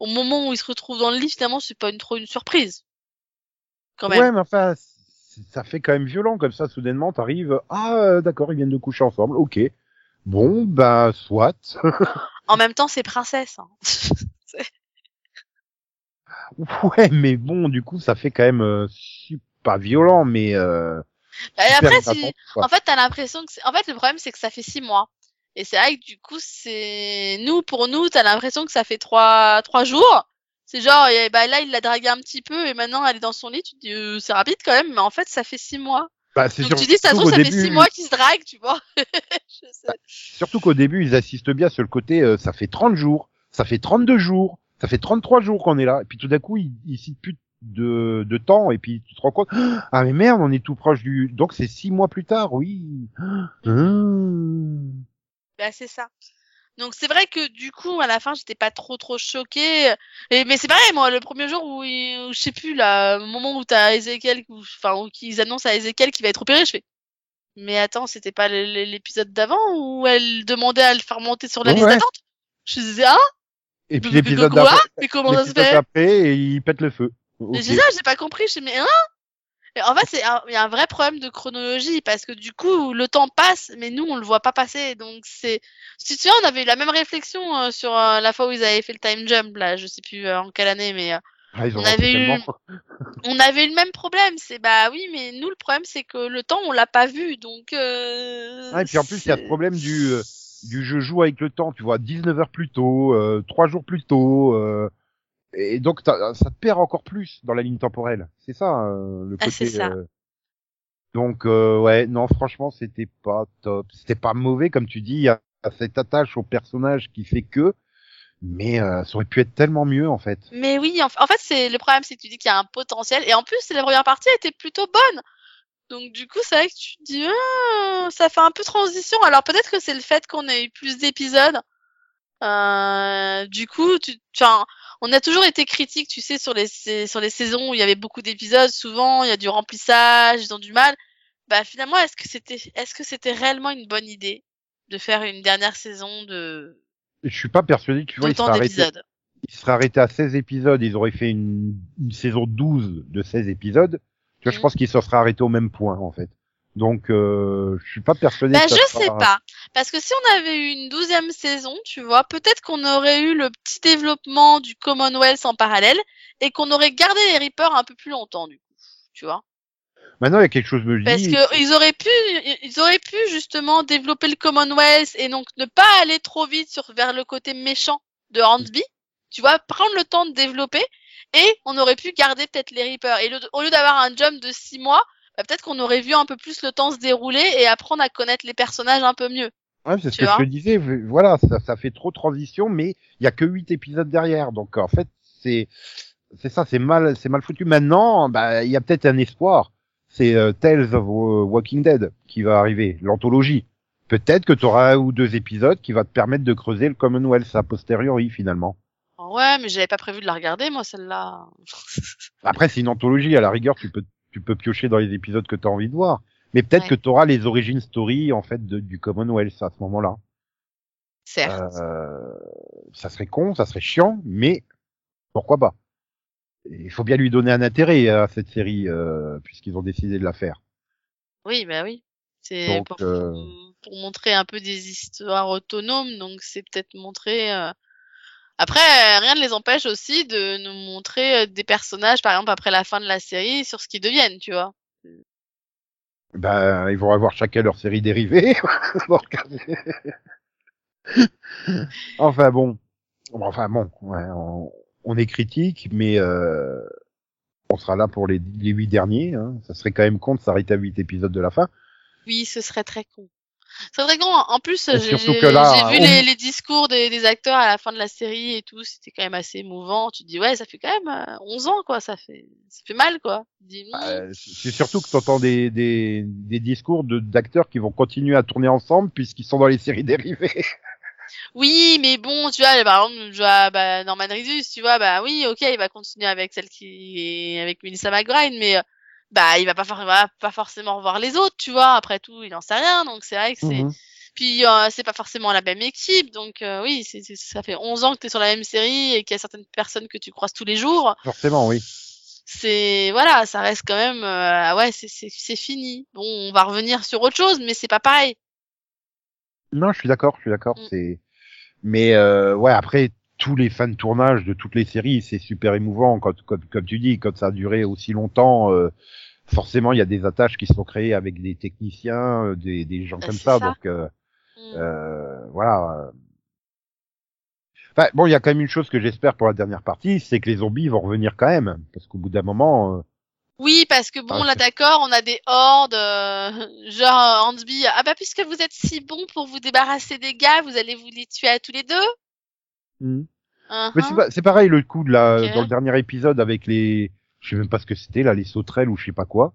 Speaker 2: au moment où ils se retrouvent dans le lit, finalement, c'est pas une, trop une surprise. Quand même.
Speaker 1: Ouais, mais enfin, ça fait quand même violent comme ça. Soudainement, t'arrives. Ah, euh, d'accord, ils viennent de coucher ensemble. Ok. Bon, bah soit.
Speaker 2: En même temps, c'est princesse. Hein.
Speaker 1: ouais, mais bon, du coup, ça fait quand même euh, pas violent, mais. Euh, super
Speaker 2: après, si... en fait, t'as l'impression que, en fait, le problème, c'est que ça fait six mois. Et c'est vrai que du coup, c'est nous pour nous, t'as l'impression que ça fait trois trois jours. C'est genre, et bah là, il l'a dragué un petit peu et maintenant elle est dans son lit. Tu te dis, euh, c'est rapide quand même, mais en fait, ça fait six mois.
Speaker 1: Bah, c'est
Speaker 2: Donc tu dis, ça se trouve, ça fait six mois qu'ils se draguent, tu vois. Je sais.
Speaker 1: Surtout qu'au début, ils assistent bien sur le côté, euh, ça fait 30 jours, ça fait 32 jours, ça fait 33 jours qu'on est là, et puis tout d'un coup, ils, ils citent plus de, de temps, et puis tu te rends compte, ah mais merde, on est tout proche du... Donc c'est six mois plus tard, oui.
Speaker 2: Bah c'est ça. Donc c'est vrai que du coup à la fin j'étais pas trop trop choquée. Et, mais c'est pareil moi le premier jour où, il- où je sais plus là au moment où t'as Ezekiel où- enfin où qu'ils annoncent à Ezekiel qu'il va être opéré je fais. Mais attends c'était pas l'épisode d'avant où elle demandait à le faire monter sur la
Speaker 1: Ouais,
Speaker 2: liste
Speaker 1: ouais.
Speaker 2: d'attente? Je disais ah?
Speaker 1: Et puis
Speaker 2: de- de- de
Speaker 1: l'épisode
Speaker 2: quoi?
Speaker 1: d'après,
Speaker 2: Mais comment ça se fait?
Speaker 1: d'après, et il pète le feu.
Speaker 2: Mais
Speaker 1: Ok.
Speaker 2: c'est ça j'ai pas compris. Je dis mais hein? En fait, c'est un- il y a un vrai problème de chronologie parce que du coup, le temps passe, mais nous, on le voit pas passer. Donc c'est, si tu te souviens, on avait eu la même réflexion euh, sur euh, la fois où ils avaient fait le time jump là, je sais plus euh, en quelle année, mais euh,
Speaker 1: Ah,
Speaker 2: on avait eu- on avait eu le même problème. C'est bah oui, mais nous, le problème, c'est que le temps, on l'a pas vu, donc. Euh,
Speaker 1: Ah, et puis en plus, il y a
Speaker 2: c'est-
Speaker 1: problème du, euh, du je joue avec le temps, tu vois, 19 heures plus tôt, euh, 3 jours plus tôt, euh, et donc ça te perd encore plus dans la ligne temporelle. C'est ça, euh, le
Speaker 2: Ah,
Speaker 1: côté.
Speaker 2: ça.
Speaker 1: euh, Donc euh, ouais, non, franchement, c'était pas top. C'était pas mauvais, comme tu dis. Il y a cette attache au personnage qui fait que, mais euh, ça aurait pu être tellement mieux en fait.
Speaker 2: Mais oui, en, en fait, c'est le problème, c'est que tu dis qu'il y a un potentiel, et en plus, la première partie été plutôt bonne. Donc du coup, c'est vrai que tu te dis, ah, ça fait un peu transition. Alors peut-être que c'est le fait qu'on ait eu plus d'épisodes. Euh, du coup, tu enfin, on a toujours été critique, tu sais, sur les sur les saisons où il y avait beaucoup d'épisodes. Souvent, il y a du remplissage, ils ont du mal. Bah finalement, est-ce que c'était est-ce que c'était réellement une bonne idée de faire une dernière saison de
Speaker 1: Je suis pas persuadé que tu vois, il serait arrêté. il serait arrêté à 16 épisodes, ils auraient fait une, une saison 12 de 16 épisodes, tu vois, je
Speaker 2: Mhm.
Speaker 1: pense qu'ils se seraient arrêtés au même point, en fait. Donc, euh, je suis pas persuadé
Speaker 2: Bah,
Speaker 1: que
Speaker 2: je
Speaker 1: sera-
Speaker 2: sais pas. Parce que si on avait eu une douzième saison, tu vois, peut-être qu'on aurait eu le petit développement du Commonwealth en parallèle et qu'on aurait gardé les Reapers un peu plus longtemps, du coup. Tu vois.
Speaker 1: Maintenant, il y a quelque chose me le
Speaker 2: Parce
Speaker 1: dit.
Speaker 2: que ils auraient pu, ils auraient pu justement développer le Commonwealth et donc ne pas aller trop vite sur, vers le côté méchant de Hornsby. Tu vois, prendre le temps de développer et on aurait pu garder peut-être les Reapers. Et le- au lieu d'avoir un jump de six mois, bah, peut-être qu'on aurait vu un peu plus le temps se dérouler et apprendre à connaître les personnages un peu mieux.
Speaker 1: Ouais, c'est ce que je te disais. Voilà, ça, ça fait trop transition, mais il y a que 8 épisodes derrière. Donc, en fait, c'est, c'est ça, c'est mal, c'est mal foutu. Maintenant, bah, il y a peut-être un espoir. C'est euh, Tales of Walking Dead qui va arriver, l'anthologie. Peut-être que tu auras un ou deux épisodes qui va te permettre de creuser le Commonwealth a posteriori, finalement.
Speaker 2: Ouais, mais j'avais pas prévu de la regarder, moi, celle-là.
Speaker 1: Après, c'est une anthologie, à la rigueur, tu peux, tu peux piocher dans les épisodes que tu as envie de voir. Mais peut-être
Speaker 2: Ouais.
Speaker 1: que tu auras les origines story, en fait, de- du Commonwealth à ce moment-là.
Speaker 2: Certes.
Speaker 1: Euh, ça serait con, ça serait chiant, mais pourquoi pas? Il faut bien lui donner un intérêt à cette série, euh, puisqu'ils ont décidé de la faire.
Speaker 2: Oui, bah oui. C'est pour,
Speaker 1: euh,
Speaker 2: pour montrer un peu des histoires autonomes, donc c'est peut-être montrer. Après, euh, rien ne les empêche aussi de nous montrer euh, des personnages, par exemple après la fin de la série, sur ce qu'ils deviennent, tu vois.
Speaker 1: Ben, ils vont avoir chacun leur série dérivée. Enfin bon, enfin bon, ouais, on, on est critique, mais euh, on sera là pour les, les huit derniers. Hein. Ça serait quand même con de s'arrêter à huit épisodes de la fin.
Speaker 2: Oui, ce serait très con. C'est très grand. En plus, j'ai vu
Speaker 1: on-
Speaker 2: les, les discours des, des acteurs à la fin de la série et tout. C'était quand même assez émouvant. Tu te dis, ouais, ça fait quand même euh, 11 ans, quoi. Ça fait, ça fait mal, quoi. Dis, hmm.
Speaker 1: Euh, c'est surtout que tu entends des, des, des discours de- d'acteurs qui vont continuer à tourner ensemble puisqu'ils sont dans les séries dérivées.
Speaker 2: Oui, mais bon, tu vois, par exemple, vois, bah, Norman Reedus, tu vois, bah oui, ok, il va continuer avec celle qui est avec Melissa McBride, mais euh, bah il va pas, il va pas forcément revoir les autres, tu vois. Après tout, il en sait rien, donc c'est vrai que c'est.
Speaker 1: Mhm.
Speaker 2: Puis euh, c'est pas forcément la même équipe, donc euh, oui, c'est ça fait 11 ans que tu es sur la même série et qu'il y a certaines personnes que tu croises tous les jours.
Speaker 1: Forcément, oui.
Speaker 2: C'est voilà, ça reste quand même, euh, ouais, c'est fini. Bon, on va revenir sur autre chose, mais c'est pas pareil.
Speaker 1: Non, je suis d'accord, je suis d'accord.
Speaker 2: Mm.
Speaker 1: C'est, mais ouais, après tous les fans de tournage de toutes les séries, c'est super émouvant quand, comme, comme tu dis, quand ça a duré aussi longtemps. euh, forcément, il y a des attaches qui sont créées avec des techniciens, euh, des, des gens
Speaker 2: Bah,
Speaker 1: comme ça.
Speaker 2: ça.
Speaker 1: Donc euh,
Speaker 2: Mm.
Speaker 1: euh, voilà. euh. Enfin, bon, il y a quand même une chose que j'espère pour la dernière partie, c'est que les zombies vont revenir quand même, parce qu'au bout d'un moment, euh,
Speaker 2: Oui, parce que bon,
Speaker 1: Ah,
Speaker 2: là d'accord, on a des hordes, euh, genre Hansby, ah bah puisque vous êtes si bon pour vous débarrasser des gars, vous allez vous les tuer à tous les deux?
Speaker 1: Mais
Speaker 2: Uh-huh.
Speaker 1: c'est pareil le coup de la dans le dernier épisode avec les, je sais même pas ce que c'était là, les sauterelles ou je sais pas quoi.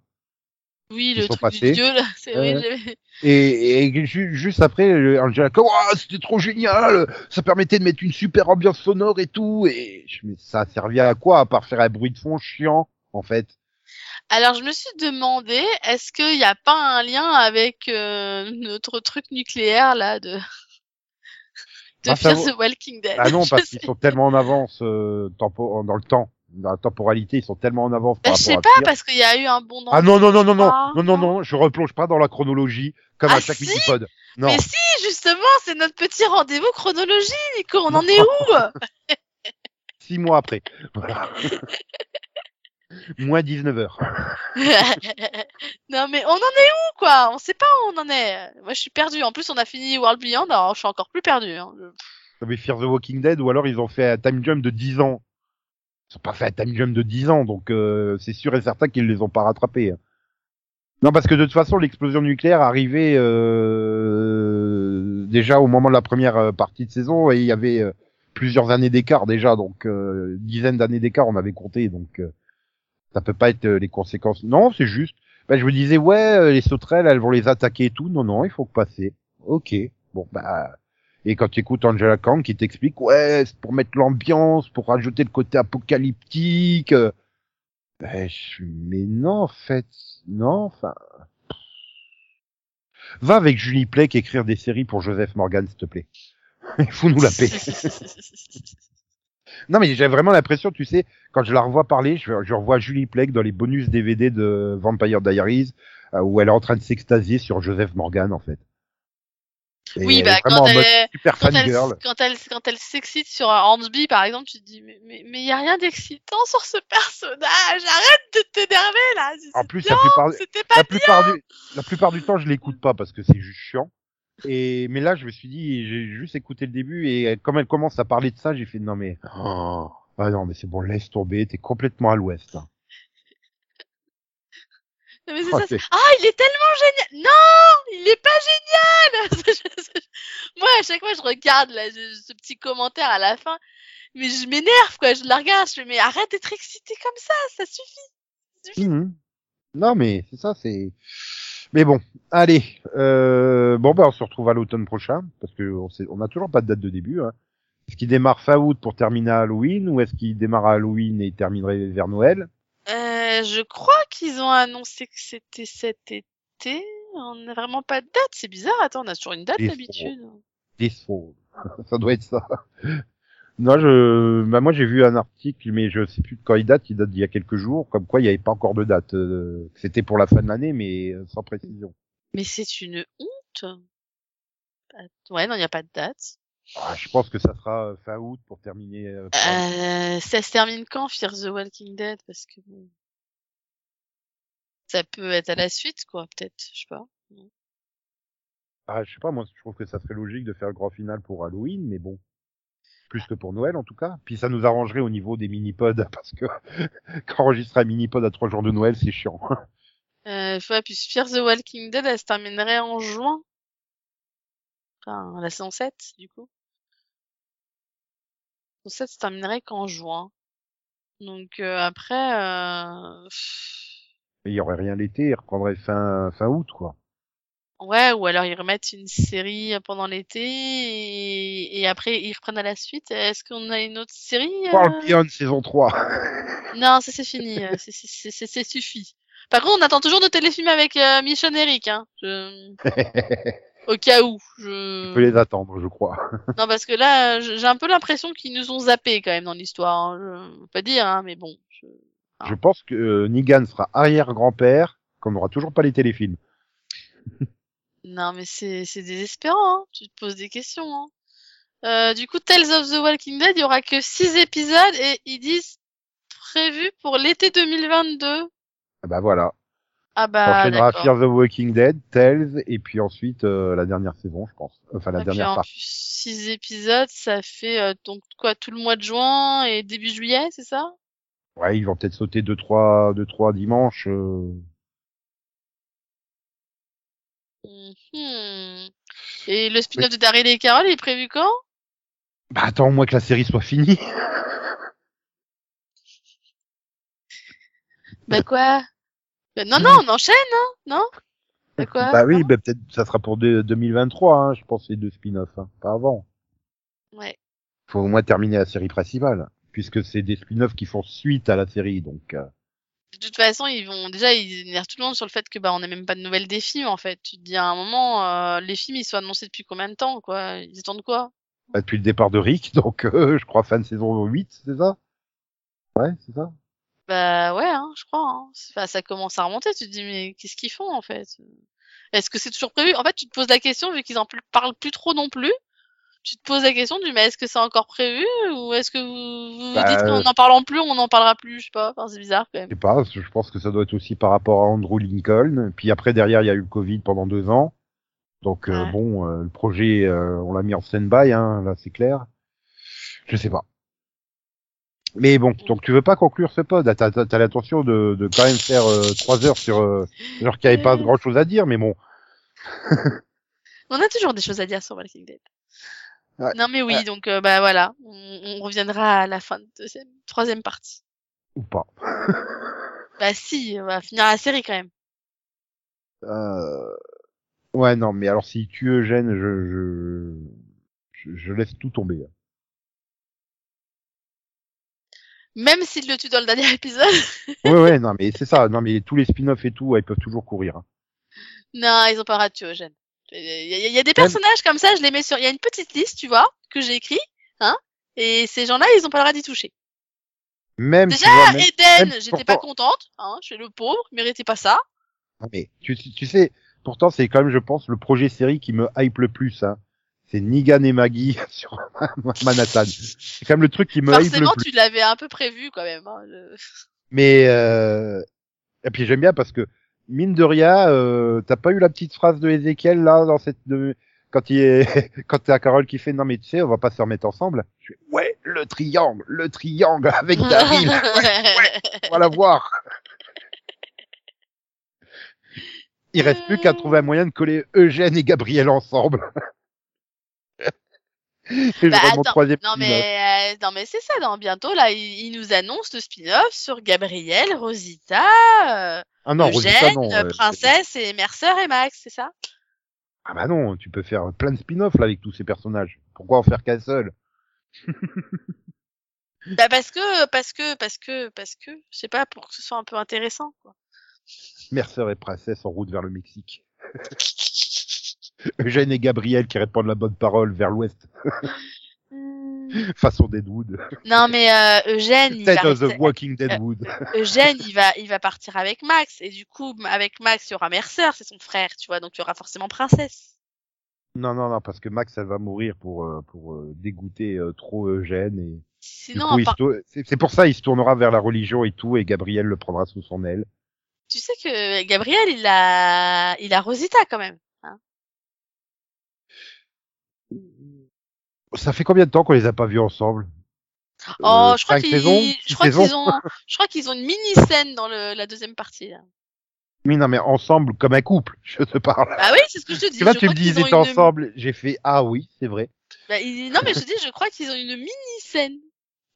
Speaker 2: Oui, le truc
Speaker 1: passés.
Speaker 2: du dieu là, c'est
Speaker 1: Ouais.
Speaker 2: j'avais-
Speaker 1: Et, et ju- juste après, Angela, comme, oh, c'était trop génial, ça permettait de mettre une super ambiance sonore et tout, et mais ça a servi à quoi à part faire un bruit de fond chiant, en fait?
Speaker 2: Alors je me suis demandé, est-ce qu'il n'y a pas un lien avec euh, notre truc nucléaire là de de
Speaker 1: Ah, vaut-
Speaker 2: the Walking Dead
Speaker 1: Ah non, parce qu'ils sont tellement en avance euh, tempo dans le temps, dans la temporalité, ils sont tellement en avance
Speaker 2: Bah,
Speaker 1: par
Speaker 2: je sais pas parce qu'il y a eu un bon
Speaker 1: Ah non non non non non non non non, je replonge pas dans la chronologie comme
Speaker 2: Ah,
Speaker 1: à chaque
Speaker 2: si
Speaker 1: mini-pod. Non.
Speaker 2: Mais si, justement, c'est notre petit rendez-vous chronologie, Nico. On en est où?
Speaker 1: Six mois après. Voilà. Moins 19 heures.
Speaker 2: Non, mais on en est où, quoi? On sait pas où on en est. Moi, je suis perdu. En plus, on a fini World Beyond, alors je suis encore plus perdu. Hein.
Speaker 1: Vous avez Fear the Walking Dead ou alors ils ont fait un time jump de 10 ans. Ils ont pas fait un time jump de 10 ans, donc euh, c'est sûr et certain qu'ils les ont pas rattrapés. hein. Non, parce que de toute façon, l'explosion nucléaire arrivait euh, déjà au moment de la première euh, partie de saison et il y avait euh, plusieurs années d'écart déjà, donc euh, dizaines d'années d'écart on avait compté, donc euh, ça peut pas être euh, les conséquences. Non, c'est juste. Ben, je me disais ouais, euh, les sauterelles, elles vont les attaquer et tout. Non, non, il faut passer. Ok. Bon bah et quand tu écoutes Angela Kang qui t'explique, ouais, c'est pour mettre l'ambiance, pour rajouter le côté apocalyptique. euh, Ben, je... mais non, en fait, non, enfin. Va avec Julie Plec écrire des séries pour Joseph Morgan, s'il te plaît. Il faut nous la paix. non, mais j'ai vraiment l'impression, tu sais, quand je la revois parler, je, je revois Julie Plec dans les bonus DVD de Vampire Diaries, euh, où elle est en train de s'extasier sur Joseph Morgan, en fait. Et
Speaker 2: oui, bah, quand elle, est- quand elle,
Speaker 1: fangirl.
Speaker 2: quand elle, quand elle s'excite sur Hansby, par exemple, tu te dis, mais, mais, mais y a rien d'excitant sur ce personnage. Arrête de t'énerver, là.
Speaker 1: En plus,
Speaker 2: bien,
Speaker 1: la plupart,
Speaker 2: C'était pas
Speaker 1: la plupart du, la plupart du temps, je l'écoute pas parce que c'est juste chiant. Et, mais là, je me suis dit, j'ai juste écouté le début et comme elle commence à parler de ça, j'ai fait, non mais, oh, ah non, mais c'est bon, laisse tomber, t'es complètement à l'ouest. hein.
Speaker 2: Non, mais
Speaker 1: Oh,
Speaker 2: ça,
Speaker 1: c'est-
Speaker 2: Ah, il est tellement génial Non Il est pas génial Moi, à chaque fois, je regarde là, ce petit commentaire à la fin, mais je m'énerve, quoi. Je la regarde, je fais, mais arrête d'être excité comme ça, ça suffit. Ça suffit.
Speaker 1: Mhm. Non, mais c'est ça, c'est. Mais bon, allez. Euh, bon, bah, on se retrouve à l'automne prochain parce que on, sait, on a toujours pas de date de début. Hein. Est-ce qu'il démarre fin août pour terminer à Halloween ou est-ce qu'il démarre à Halloween et terminerait vers Noël?
Speaker 2: Euh, je crois qu'ils ont annoncé que c'était cet été. On n'a vraiment pas de date, c'est bizarre. Attends, on a toujours une date d'habitude.
Speaker 1: This fall. ça doit être ça. Non, je, bah moi j'ai vu un article, mais je sais plus de quand il date. Il date d'il y a quelques jours, comme quoi il n'y avait pas encore de date. euh, C'était pour la fin de l'année, mais euh, sans précision.
Speaker 2: Mais c'est une honte. Ouais, non, il n'y a pas de date.
Speaker 1: Ah, je pense que ça sera euh, fin août pour terminer. euh.
Speaker 2: Euh, ça se termine quand, Fear the Walking Dead? Parce que bon. Ça peut être à la suite, quoi, peut-être, je sais pas.
Speaker 1: Ah, je sais pas, moi je trouve que ça serait logique de faire le grand final pour Halloween, mais bon. Plus que pour Noël en tout cas. Puis ça nous arrangerait au niveau des mini-pods, parce que qu'enregistrer un mini-pod à trois jours de Noël, c'est chiant.
Speaker 2: Euh, ouais, puis Fear the Walking Dead, elle se terminerait en juin. Enfin, la saison 7, du coup. La saison 7 se terminerait qu'en juin. Donc euh, après, euh...
Speaker 1: Il y aurait rien l'été, il reprendrait fin, fin août, quoi.
Speaker 2: Ouais, ou alors ils remettent une série pendant l'été et... et après ils reprennent à la suite. Est-ce qu'on a une autre série euh?
Speaker 1: World Beyond saison 3.
Speaker 2: Non, ça c'est fini, euh, c'est- suffit. Par contre, on attend toujours de téléfilms avec euh, Mission Eric, hein. Je... Au cas où. Je...
Speaker 1: Tu peux les attendre, je crois.
Speaker 2: Non, parce que là, j'ai un peu l'impression qu'ils nous ont zappés quand même dans l'histoire. Hein. Je veux pas dire, hein, mais bon. je- Ah.
Speaker 1: Je pense que euh, Negan sera arrière-grand-père, qu'on n'aura toujours pas les téléfilms.
Speaker 2: Non, mais c'est désespérant. Hein. Tu te poses des questions. Hein. Euh, du coup, Tales of the Walking Dead, il y aura que six épisodes et ils disent prévu pour l'été 2022.
Speaker 1: Ah bah voilà.
Speaker 2: Ah
Speaker 1: On
Speaker 2: bah d'accord.
Speaker 1: Fear the Walking Dead, Tales, et puis ensuite euh, la dernière saison, je pense. Enfin, la
Speaker 2: Et puis
Speaker 1: dernière
Speaker 2: en
Speaker 1: partie.
Speaker 2: plus, six épisodes, ça fait euh, donc quoi tout le mois de juin et début juillet, c'est ça?
Speaker 1: Ouais, ils vont peut-être sauter deux trois, deux trois dimanches. euh.
Speaker 2: Mhm. Et le spin-off de Daryl et Carol, il est prévu quand?
Speaker 1: Bah attends, au moins que la série soit finie.
Speaker 2: Bah quoi? Bah, Non, non, on enchaîne, hein Non? Bah quoi?
Speaker 1: Bah oui, bah peut-être ça sera pour de- 2023, hein, je pense, les deux spin-offs, hein, pas avant.
Speaker 2: Ouais.
Speaker 1: Faut au moins terminer la série principale, puisque c'est des spin-offs qui font suite à la série, donc. euh,
Speaker 2: De toute façon, ils vont déjà ils énervent tout le monde sur le fait que bah on n'a même pas de nouvelles des films en fait. Tu te dis à un moment euh, les films ils sont annoncés depuis combien de temps quoi? Ils attendent quoi?
Speaker 1: Bah, depuis le départ de Rick, donc euh, je crois fin de saison 8, c'est ça? Ouais, c'est ça?
Speaker 2: Bah ouais, hein, je crois. Hein. Enfin, ça commence à remonter. Tu te dis mais qu'est-ce qu'ils font en fait? Est-ce que c'est toujours prévu? En fait, tu te poses la question vu qu'ils en parlent plus trop non plus. Tu te poses la question du mais est-ce que c'est encore prévu ou est-ce que vous vous,
Speaker 1: Bah,
Speaker 2: dites qu'en n'en parlant plus on n'en parlera plus Je sais pas. Enfin, c'est bizarre quand
Speaker 1: Je
Speaker 2: même.
Speaker 1: sais pas, je pense que ça doit être aussi par rapport à Andrew Lincoln. Puis après, derrière, il y a eu le Covid pendant deux ans. Donc euh, bon, euh, le projet, euh, on l'a mis en stand-by, hein, là c'est clair. Je sais pas. Mais bon, donc tu veux pas conclure ce pod? T'as t'as- t'as l'intention de, de quand même faire trois heures sur euh, genre qu'il n'y avait pas grand chose à dire, mais bon.
Speaker 2: On a toujours des choses à dire sur Walking Dead.
Speaker 1: Ouais.
Speaker 2: Non mais oui,
Speaker 1: Ouais.
Speaker 2: donc euh, bah voilà, on, on reviendra à la fin de deuxième, troisième partie.
Speaker 1: Ou pas.
Speaker 2: Bah si, on va finir la série quand même.
Speaker 1: Euh... Ouais, non, mais alors si tu Eugène, je, je, je, je laisse tout tomber.
Speaker 2: Même s'il le tue dans le dernier épisode.
Speaker 1: ouais, ouais, non, mais c'est ça. Non, mais tous les spin-offs et tout, ouais, ils peuvent toujours courir. hein.
Speaker 2: non, ils ont pas tuer Eugène. Il y, a- il y a des personnages comme ça, je les mets sur. Il y a une petite liste, tu vois, que j'ai écrit, hein. Et ces gens-là, ils ont pas le droit d'y toucher.
Speaker 1: Même,
Speaker 2: Déjà,
Speaker 1: tu vois, même...
Speaker 2: Eden, j'étais pas contente, hein. Je suis le pauvre, méritais pas ça.
Speaker 1: Non, mais tu, tu sais, pourtant, c'est quand même, je pense, le projet série qui me hype le plus. Hein. C'est Negan et Maggie sur Manhattan. C'est quand même le truc qui me hype le
Speaker 2: Forcément,
Speaker 1: plus.
Speaker 2: tu l'avais un peu prévu quand même. Hein, le-
Speaker 1: Mais euh... et puis j'aime bien parce que mine de rien, euh, t'as pas eu la petite phrase de Ezekiel là dans cette de... quand il est quand t'as Carole qui fait non mais tu sais on va pas se remettre ensemble. Je fais, ouais le triangle, le triangle avec Daryl, on va la voir. Il reste plus qu'à trouver un moyen de coller Eugène et Gabriel ensemble.
Speaker 2: Bah, attends, Non
Speaker 1: spin-off.
Speaker 2: mais euh, non mais c'est ça. Dans bientôt là, il, il nous annonce le spin-off sur Gabriel, Rosita, euh,
Speaker 1: Ah non, Rosita,
Speaker 2: Eugène,
Speaker 1: non.
Speaker 2: euh,
Speaker 1: euh,
Speaker 2: Princesse et Mercer et Max, c'est ça?
Speaker 1: Ah bah non, tu peux faire plein de spin-offs là avec tous ces personnages. Pourquoi en faire qu'un seul?
Speaker 2: Bah parce que parce que parce que parce que je sais pas pour que ce soit un peu intéressant quoi.
Speaker 1: Mercer et Princesse en route vers le Mexique. Eugène et Gabriel qui répondent la bonne parole vers l'ouest, façon Deadwood.
Speaker 2: Non mais euh, Eugène, il va
Speaker 1: State of the Walking Deadwood.
Speaker 2: Eugène, il va il va partir avec Max et du coup avec Max il y aura Mercer, c'est son frère, tu vois, donc il y aura forcément Princesse.
Speaker 1: Non, non, non, parce que Max, elle va mourir pour, euh, pour euh, dégoûter euh, trop Eugène. Et...
Speaker 2: Sinon, par-
Speaker 1: se c'est pour ça il se tournera vers la religion et tout, et Gabriel le prendra sous son aile.
Speaker 2: tu sais que Gabriel, il a il a Rosita quand même.
Speaker 1: Ça fait combien de temps qu'on les a pas vus ensemble?
Speaker 2: Oh,
Speaker 1: Euh,
Speaker 2: je crois qu'ils,
Speaker 1: saisons?
Speaker 2: je crois qu'ils ont, je crois qu'ils ont une mini scène dans le, la deuxième partie. Là.
Speaker 1: Oui, non, mais ensemble, comme un couple, je te parle.
Speaker 2: Bah oui, c'est ce que je te dis. Je
Speaker 1: tu me
Speaker 2: crois
Speaker 1: dis, ils étaient
Speaker 2: une-
Speaker 1: ensemble. J'ai fait, ah oui, c'est vrai.
Speaker 2: Bah, ils- Non, mais je te dis, je crois qu'ils ont une mini-scène.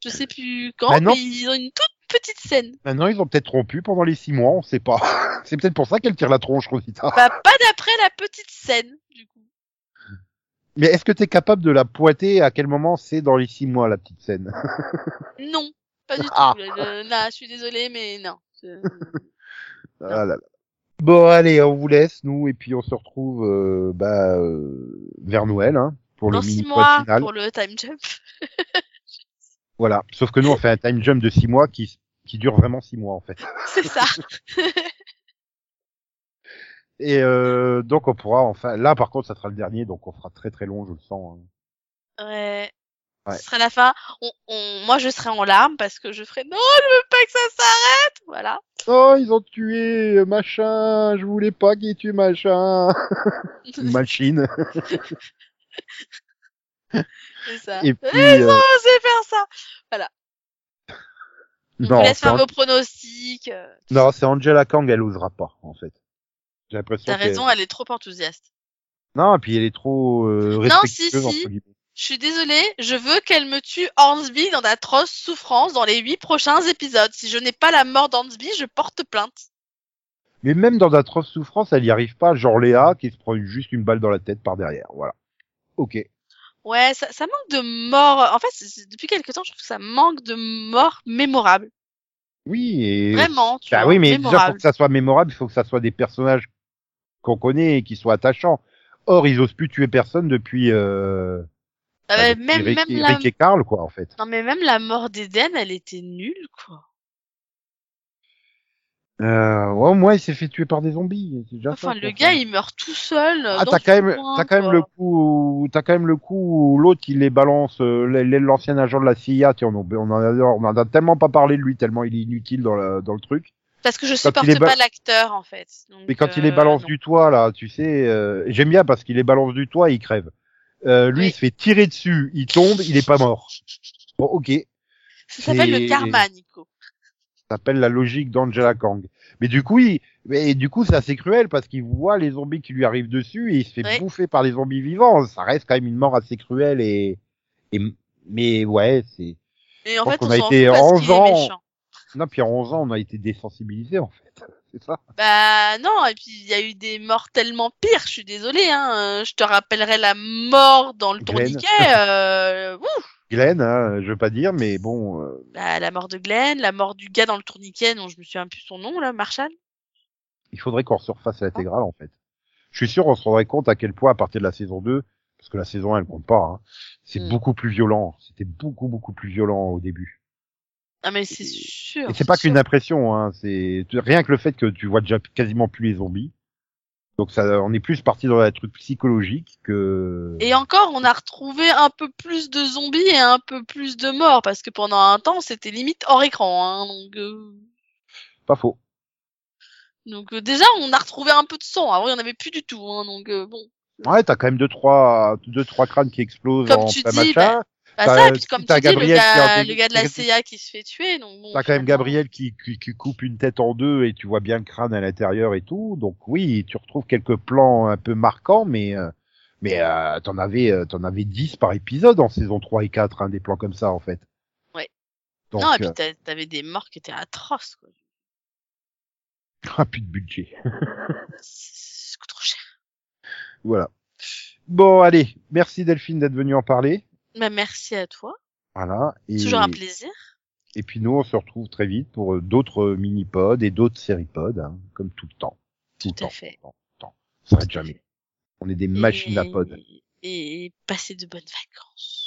Speaker 2: Je sais plus quand,
Speaker 1: Bah
Speaker 2: mais ils ont une toute petite scène.
Speaker 1: Maintenant, ils ont peut-être rompu pendant les six mois, on sait pas. c'est peut-être pour ça qu'elle tire la tronche, Rosita.
Speaker 2: Bah, pas d'après la petite scène.
Speaker 1: Mais est-ce que t'es capable de la pointer? À quel moment c'est dans les six mois, la petite scène?
Speaker 2: Non, pas du tout.
Speaker 1: Ah.
Speaker 2: Le- Là, je suis désolée, mais non. C'est-
Speaker 1: Ah là là. Bon, allez, on vous laisse, nous, et puis on se retrouve euh, bah, euh, vers Noël, hein, pour
Speaker 2: Dans
Speaker 1: le
Speaker 2: six
Speaker 1: mini
Speaker 2: mois,
Speaker 1: final.
Speaker 2: pour le time jump.
Speaker 1: Voilà. Sauf que nous, on fait un time jump de six mois qui, qui dure vraiment six mois, en fait.
Speaker 2: C'est ça.
Speaker 1: Et euh, donc, on pourra enfin... Là, par contre, ça sera le dernier, donc on fera très très long, je le sens. hein.
Speaker 2: Ouais.
Speaker 1: Ouais.
Speaker 2: Ce sera la fin. On, on- Moi, je serai en larmes parce que je ferai non, je veux pas que ça s'arrête. Voilà.
Speaker 1: Oh, ils ont tué euh, machin, je voulais pas qu'ils tuent machin. Machine.
Speaker 2: C'est ça.
Speaker 1: Et puis,
Speaker 2: Ils ont
Speaker 1: euh,
Speaker 2: osé faire ça. On
Speaker 1: non,
Speaker 2: vous laisse faire vos pronostics. euh,
Speaker 1: non, c'est Angela Kang, elle osera pas, en fait. J'ai l'impression
Speaker 2: T'as raison, elle est trop enthousiaste.
Speaker 1: Non, et puis elle est trop euh,
Speaker 2: Non, si, si. Je suis désolée, je veux qu'elle me tue Hornsby dans d'atroces souffrances dans les huit prochains épisodes. Si je n'ai pas la mort d'Hornsby, je porte plainte.
Speaker 1: Mais même dans d'atroces souffrances, elle y arrive pas, genre Léa, qui se prend juste une balle dans la tête par derrière. Voilà. Ok.
Speaker 2: Ouais, ça, ça manque de morts. En fait, depuis quelque temps, je trouve que ça manque de morts mémorables.
Speaker 1: Oui, et...
Speaker 2: Vraiment, tu
Speaker 1: Bah
Speaker 2: vois,
Speaker 1: oui, mais déjà, pour que ça soit mémorable, il faut que ça soit des personnages qu'on connaît et qui soient attachants. Or, ils osent plus tuer personne depuis, euh...
Speaker 2: Ah
Speaker 1: bah,
Speaker 2: même,
Speaker 1: Rick,
Speaker 2: même la...
Speaker 1: Rick et Carl, quoi, en fait.
Speaker 2: Non, mais même la mort d'Eden, elle était nulle, quoi.
Speaker 1: Euh, ouais, au moins, il s'est fait tuer par des zombies. Ça,
Speaker 2: Enfin, le gars, il meurt tout seul.
Speaker 1: Ah, t'as quand même,
Speaker 2: coin,
Speaker 1: t'as quand même
Speaker 2: quoi.
Speaker 1: le coup, t'as quand même le coup où l'autre il les balance, euh, l'ancien agent de la CIA, tiens, on, en- on en a, on en a tellement pas parlé de lui, tellement il est inutile dans, la, dans le truc.
Speaker 2: Parce que je supporte
Speaker 1: est ba-
Speaker 2: pas l'acteur, en fait. Donc,
Speaker 1: Mais quand il
Speaker 2: euh,
Speaker 1: balance
Speaker 2: non.
Speaker 1: du toit, là, tu sais, euh, j'aime bien parce qu'il les balance du toit, il crève. Euh, lui,
Speaker 2: Oui.
Speaker 1: il se fait tirer dessus, il tombe, il est pas mort. Bon, ok,
Speaker 2: Ça s'appelle le karma, Nico.
Speaker 1: ça s'appelle la logique d'Angela Kang. Mais du coup, il, mais du coup, c'est assez cruel parce qu'il voit les zombies qui lui arrivent dessus et il se fait bouffer par les zombies vivants. Ça reste quand même une mort assez cruelle et, et mais ouais, c'est.
Speaker 2: Et en fait,
Speaker 1: qu'on
Speaker 2: on
Speaker 1: a été
Speaker 2: fout parce
Speaker 1: 11
Speaker 2: qu'il est
Speaker 1: ans. Non, puis en 11 ans, on a été désensibilisés en fait. C'est ça.
Speaker 2: Bah non, et puis il y a eu des morts tellement pires, je suis désolée, hein. euh, Je te rappellerai la mort dans le
Speaker 1: Glenn.
Speaker 2: tourniquet. Euh... ouf,
Speaker 1: Glenn, hein, je veux pas dire, mais bon. euh,
Speaker 2: bah, la mort de Glenn, la mort du gars dans le tourniquet, dont je me souviens plus son nom, là, Marshall.
Speaker 1: il faudrait qu'on surfasse l'intégrale en fait. Je suis sûr on se rendrait compte à quel point à partir de la saison 2, parce que la saison 1 elle compte pas, hein, c'est
Speaker 2: Mm.
Speaker 1: beaucoup plus violent. C'était beaucoup beaucoup plus violent au début.
Speaker 2: Ah mais c'est sûr.
Speaker 1: Et c'est pas qu'une impression, hein, c'est rien que le fait que tu vois déjà quasiment plus les zombies. Donc ça, on est plus parti dans un truc psychologique que.
Speaker 2: Et encore, on a retrouvé un peu plus de zombies et un peu plus de morts, parce que pendant un temps, c'était limite hors écran. Hein, donc, euh,
Speaker 1: Pas faux.
Speaker 2: donc euh, déjà, on a retrouvé un peu de sang. Avant, il y en avait plus du tout. Hein, donc euh, bon.
Speaker 1: Ouais, t'as quand même deux trois deux trois crânes qui explosent
Speaker 2: Comme
Speaker 1: en
Speaker 2: tu dis. Bah
Speaker 1: T'as-
Speaker 2: ça, et puis comme tu dis, le
Speaker 1: Gabriel a
Speaker 2: gars,
Speaker 1: des-
Speaker 2: le gars de la CIA qui se fait tuer. Donc bon.
Speaker 1: T'as quand même Gabriel qui, qui, qui coupe une tête en deux et tu vois bien le crâne à l'intérieur et tout. Donc oui, tu retrouves quelques plans un peu marquants, mais euh, mais euh, t'en avais euh, t'en avais 10 par épisode en saison 3 et 4, hein, des plans comme ça en fait.
Speaker 2: Ouais.
Speaker 1: Donc
Speaker 2: Non, et puis
Speaker 1: euh,
Speaker 2: t'a- t'avais des morts qui étaient atroces. Quoi.
Speaker 1: ah, plus de budget.
Speaker 2: C'est trop cher.
Speaker 1: Voilà. Bon, allez, merci Delphine d'être venue en parler.
Speaker 2: Bah, merci à toi.
Speaker 1: Voilà. Et,
Speaker 2: Toujours un plaisir.
Speaker 1: et puis nous, on se retrouve très vite pour euh, d'autres euh, mini-pods et d'autres séries-pods, hein, comme tout le temps. Tout,
Speaker 2: Tout
Speaker 1: le
Speaker 2: à
Speaker 1: temps.
Speaker 2: fait.
Speaker 1: Temps. Ça jamais. On est des machines à
Speaker 2: Et-
Speaker 1: pod.
Speaker 2: Et passez de bonnes vacances.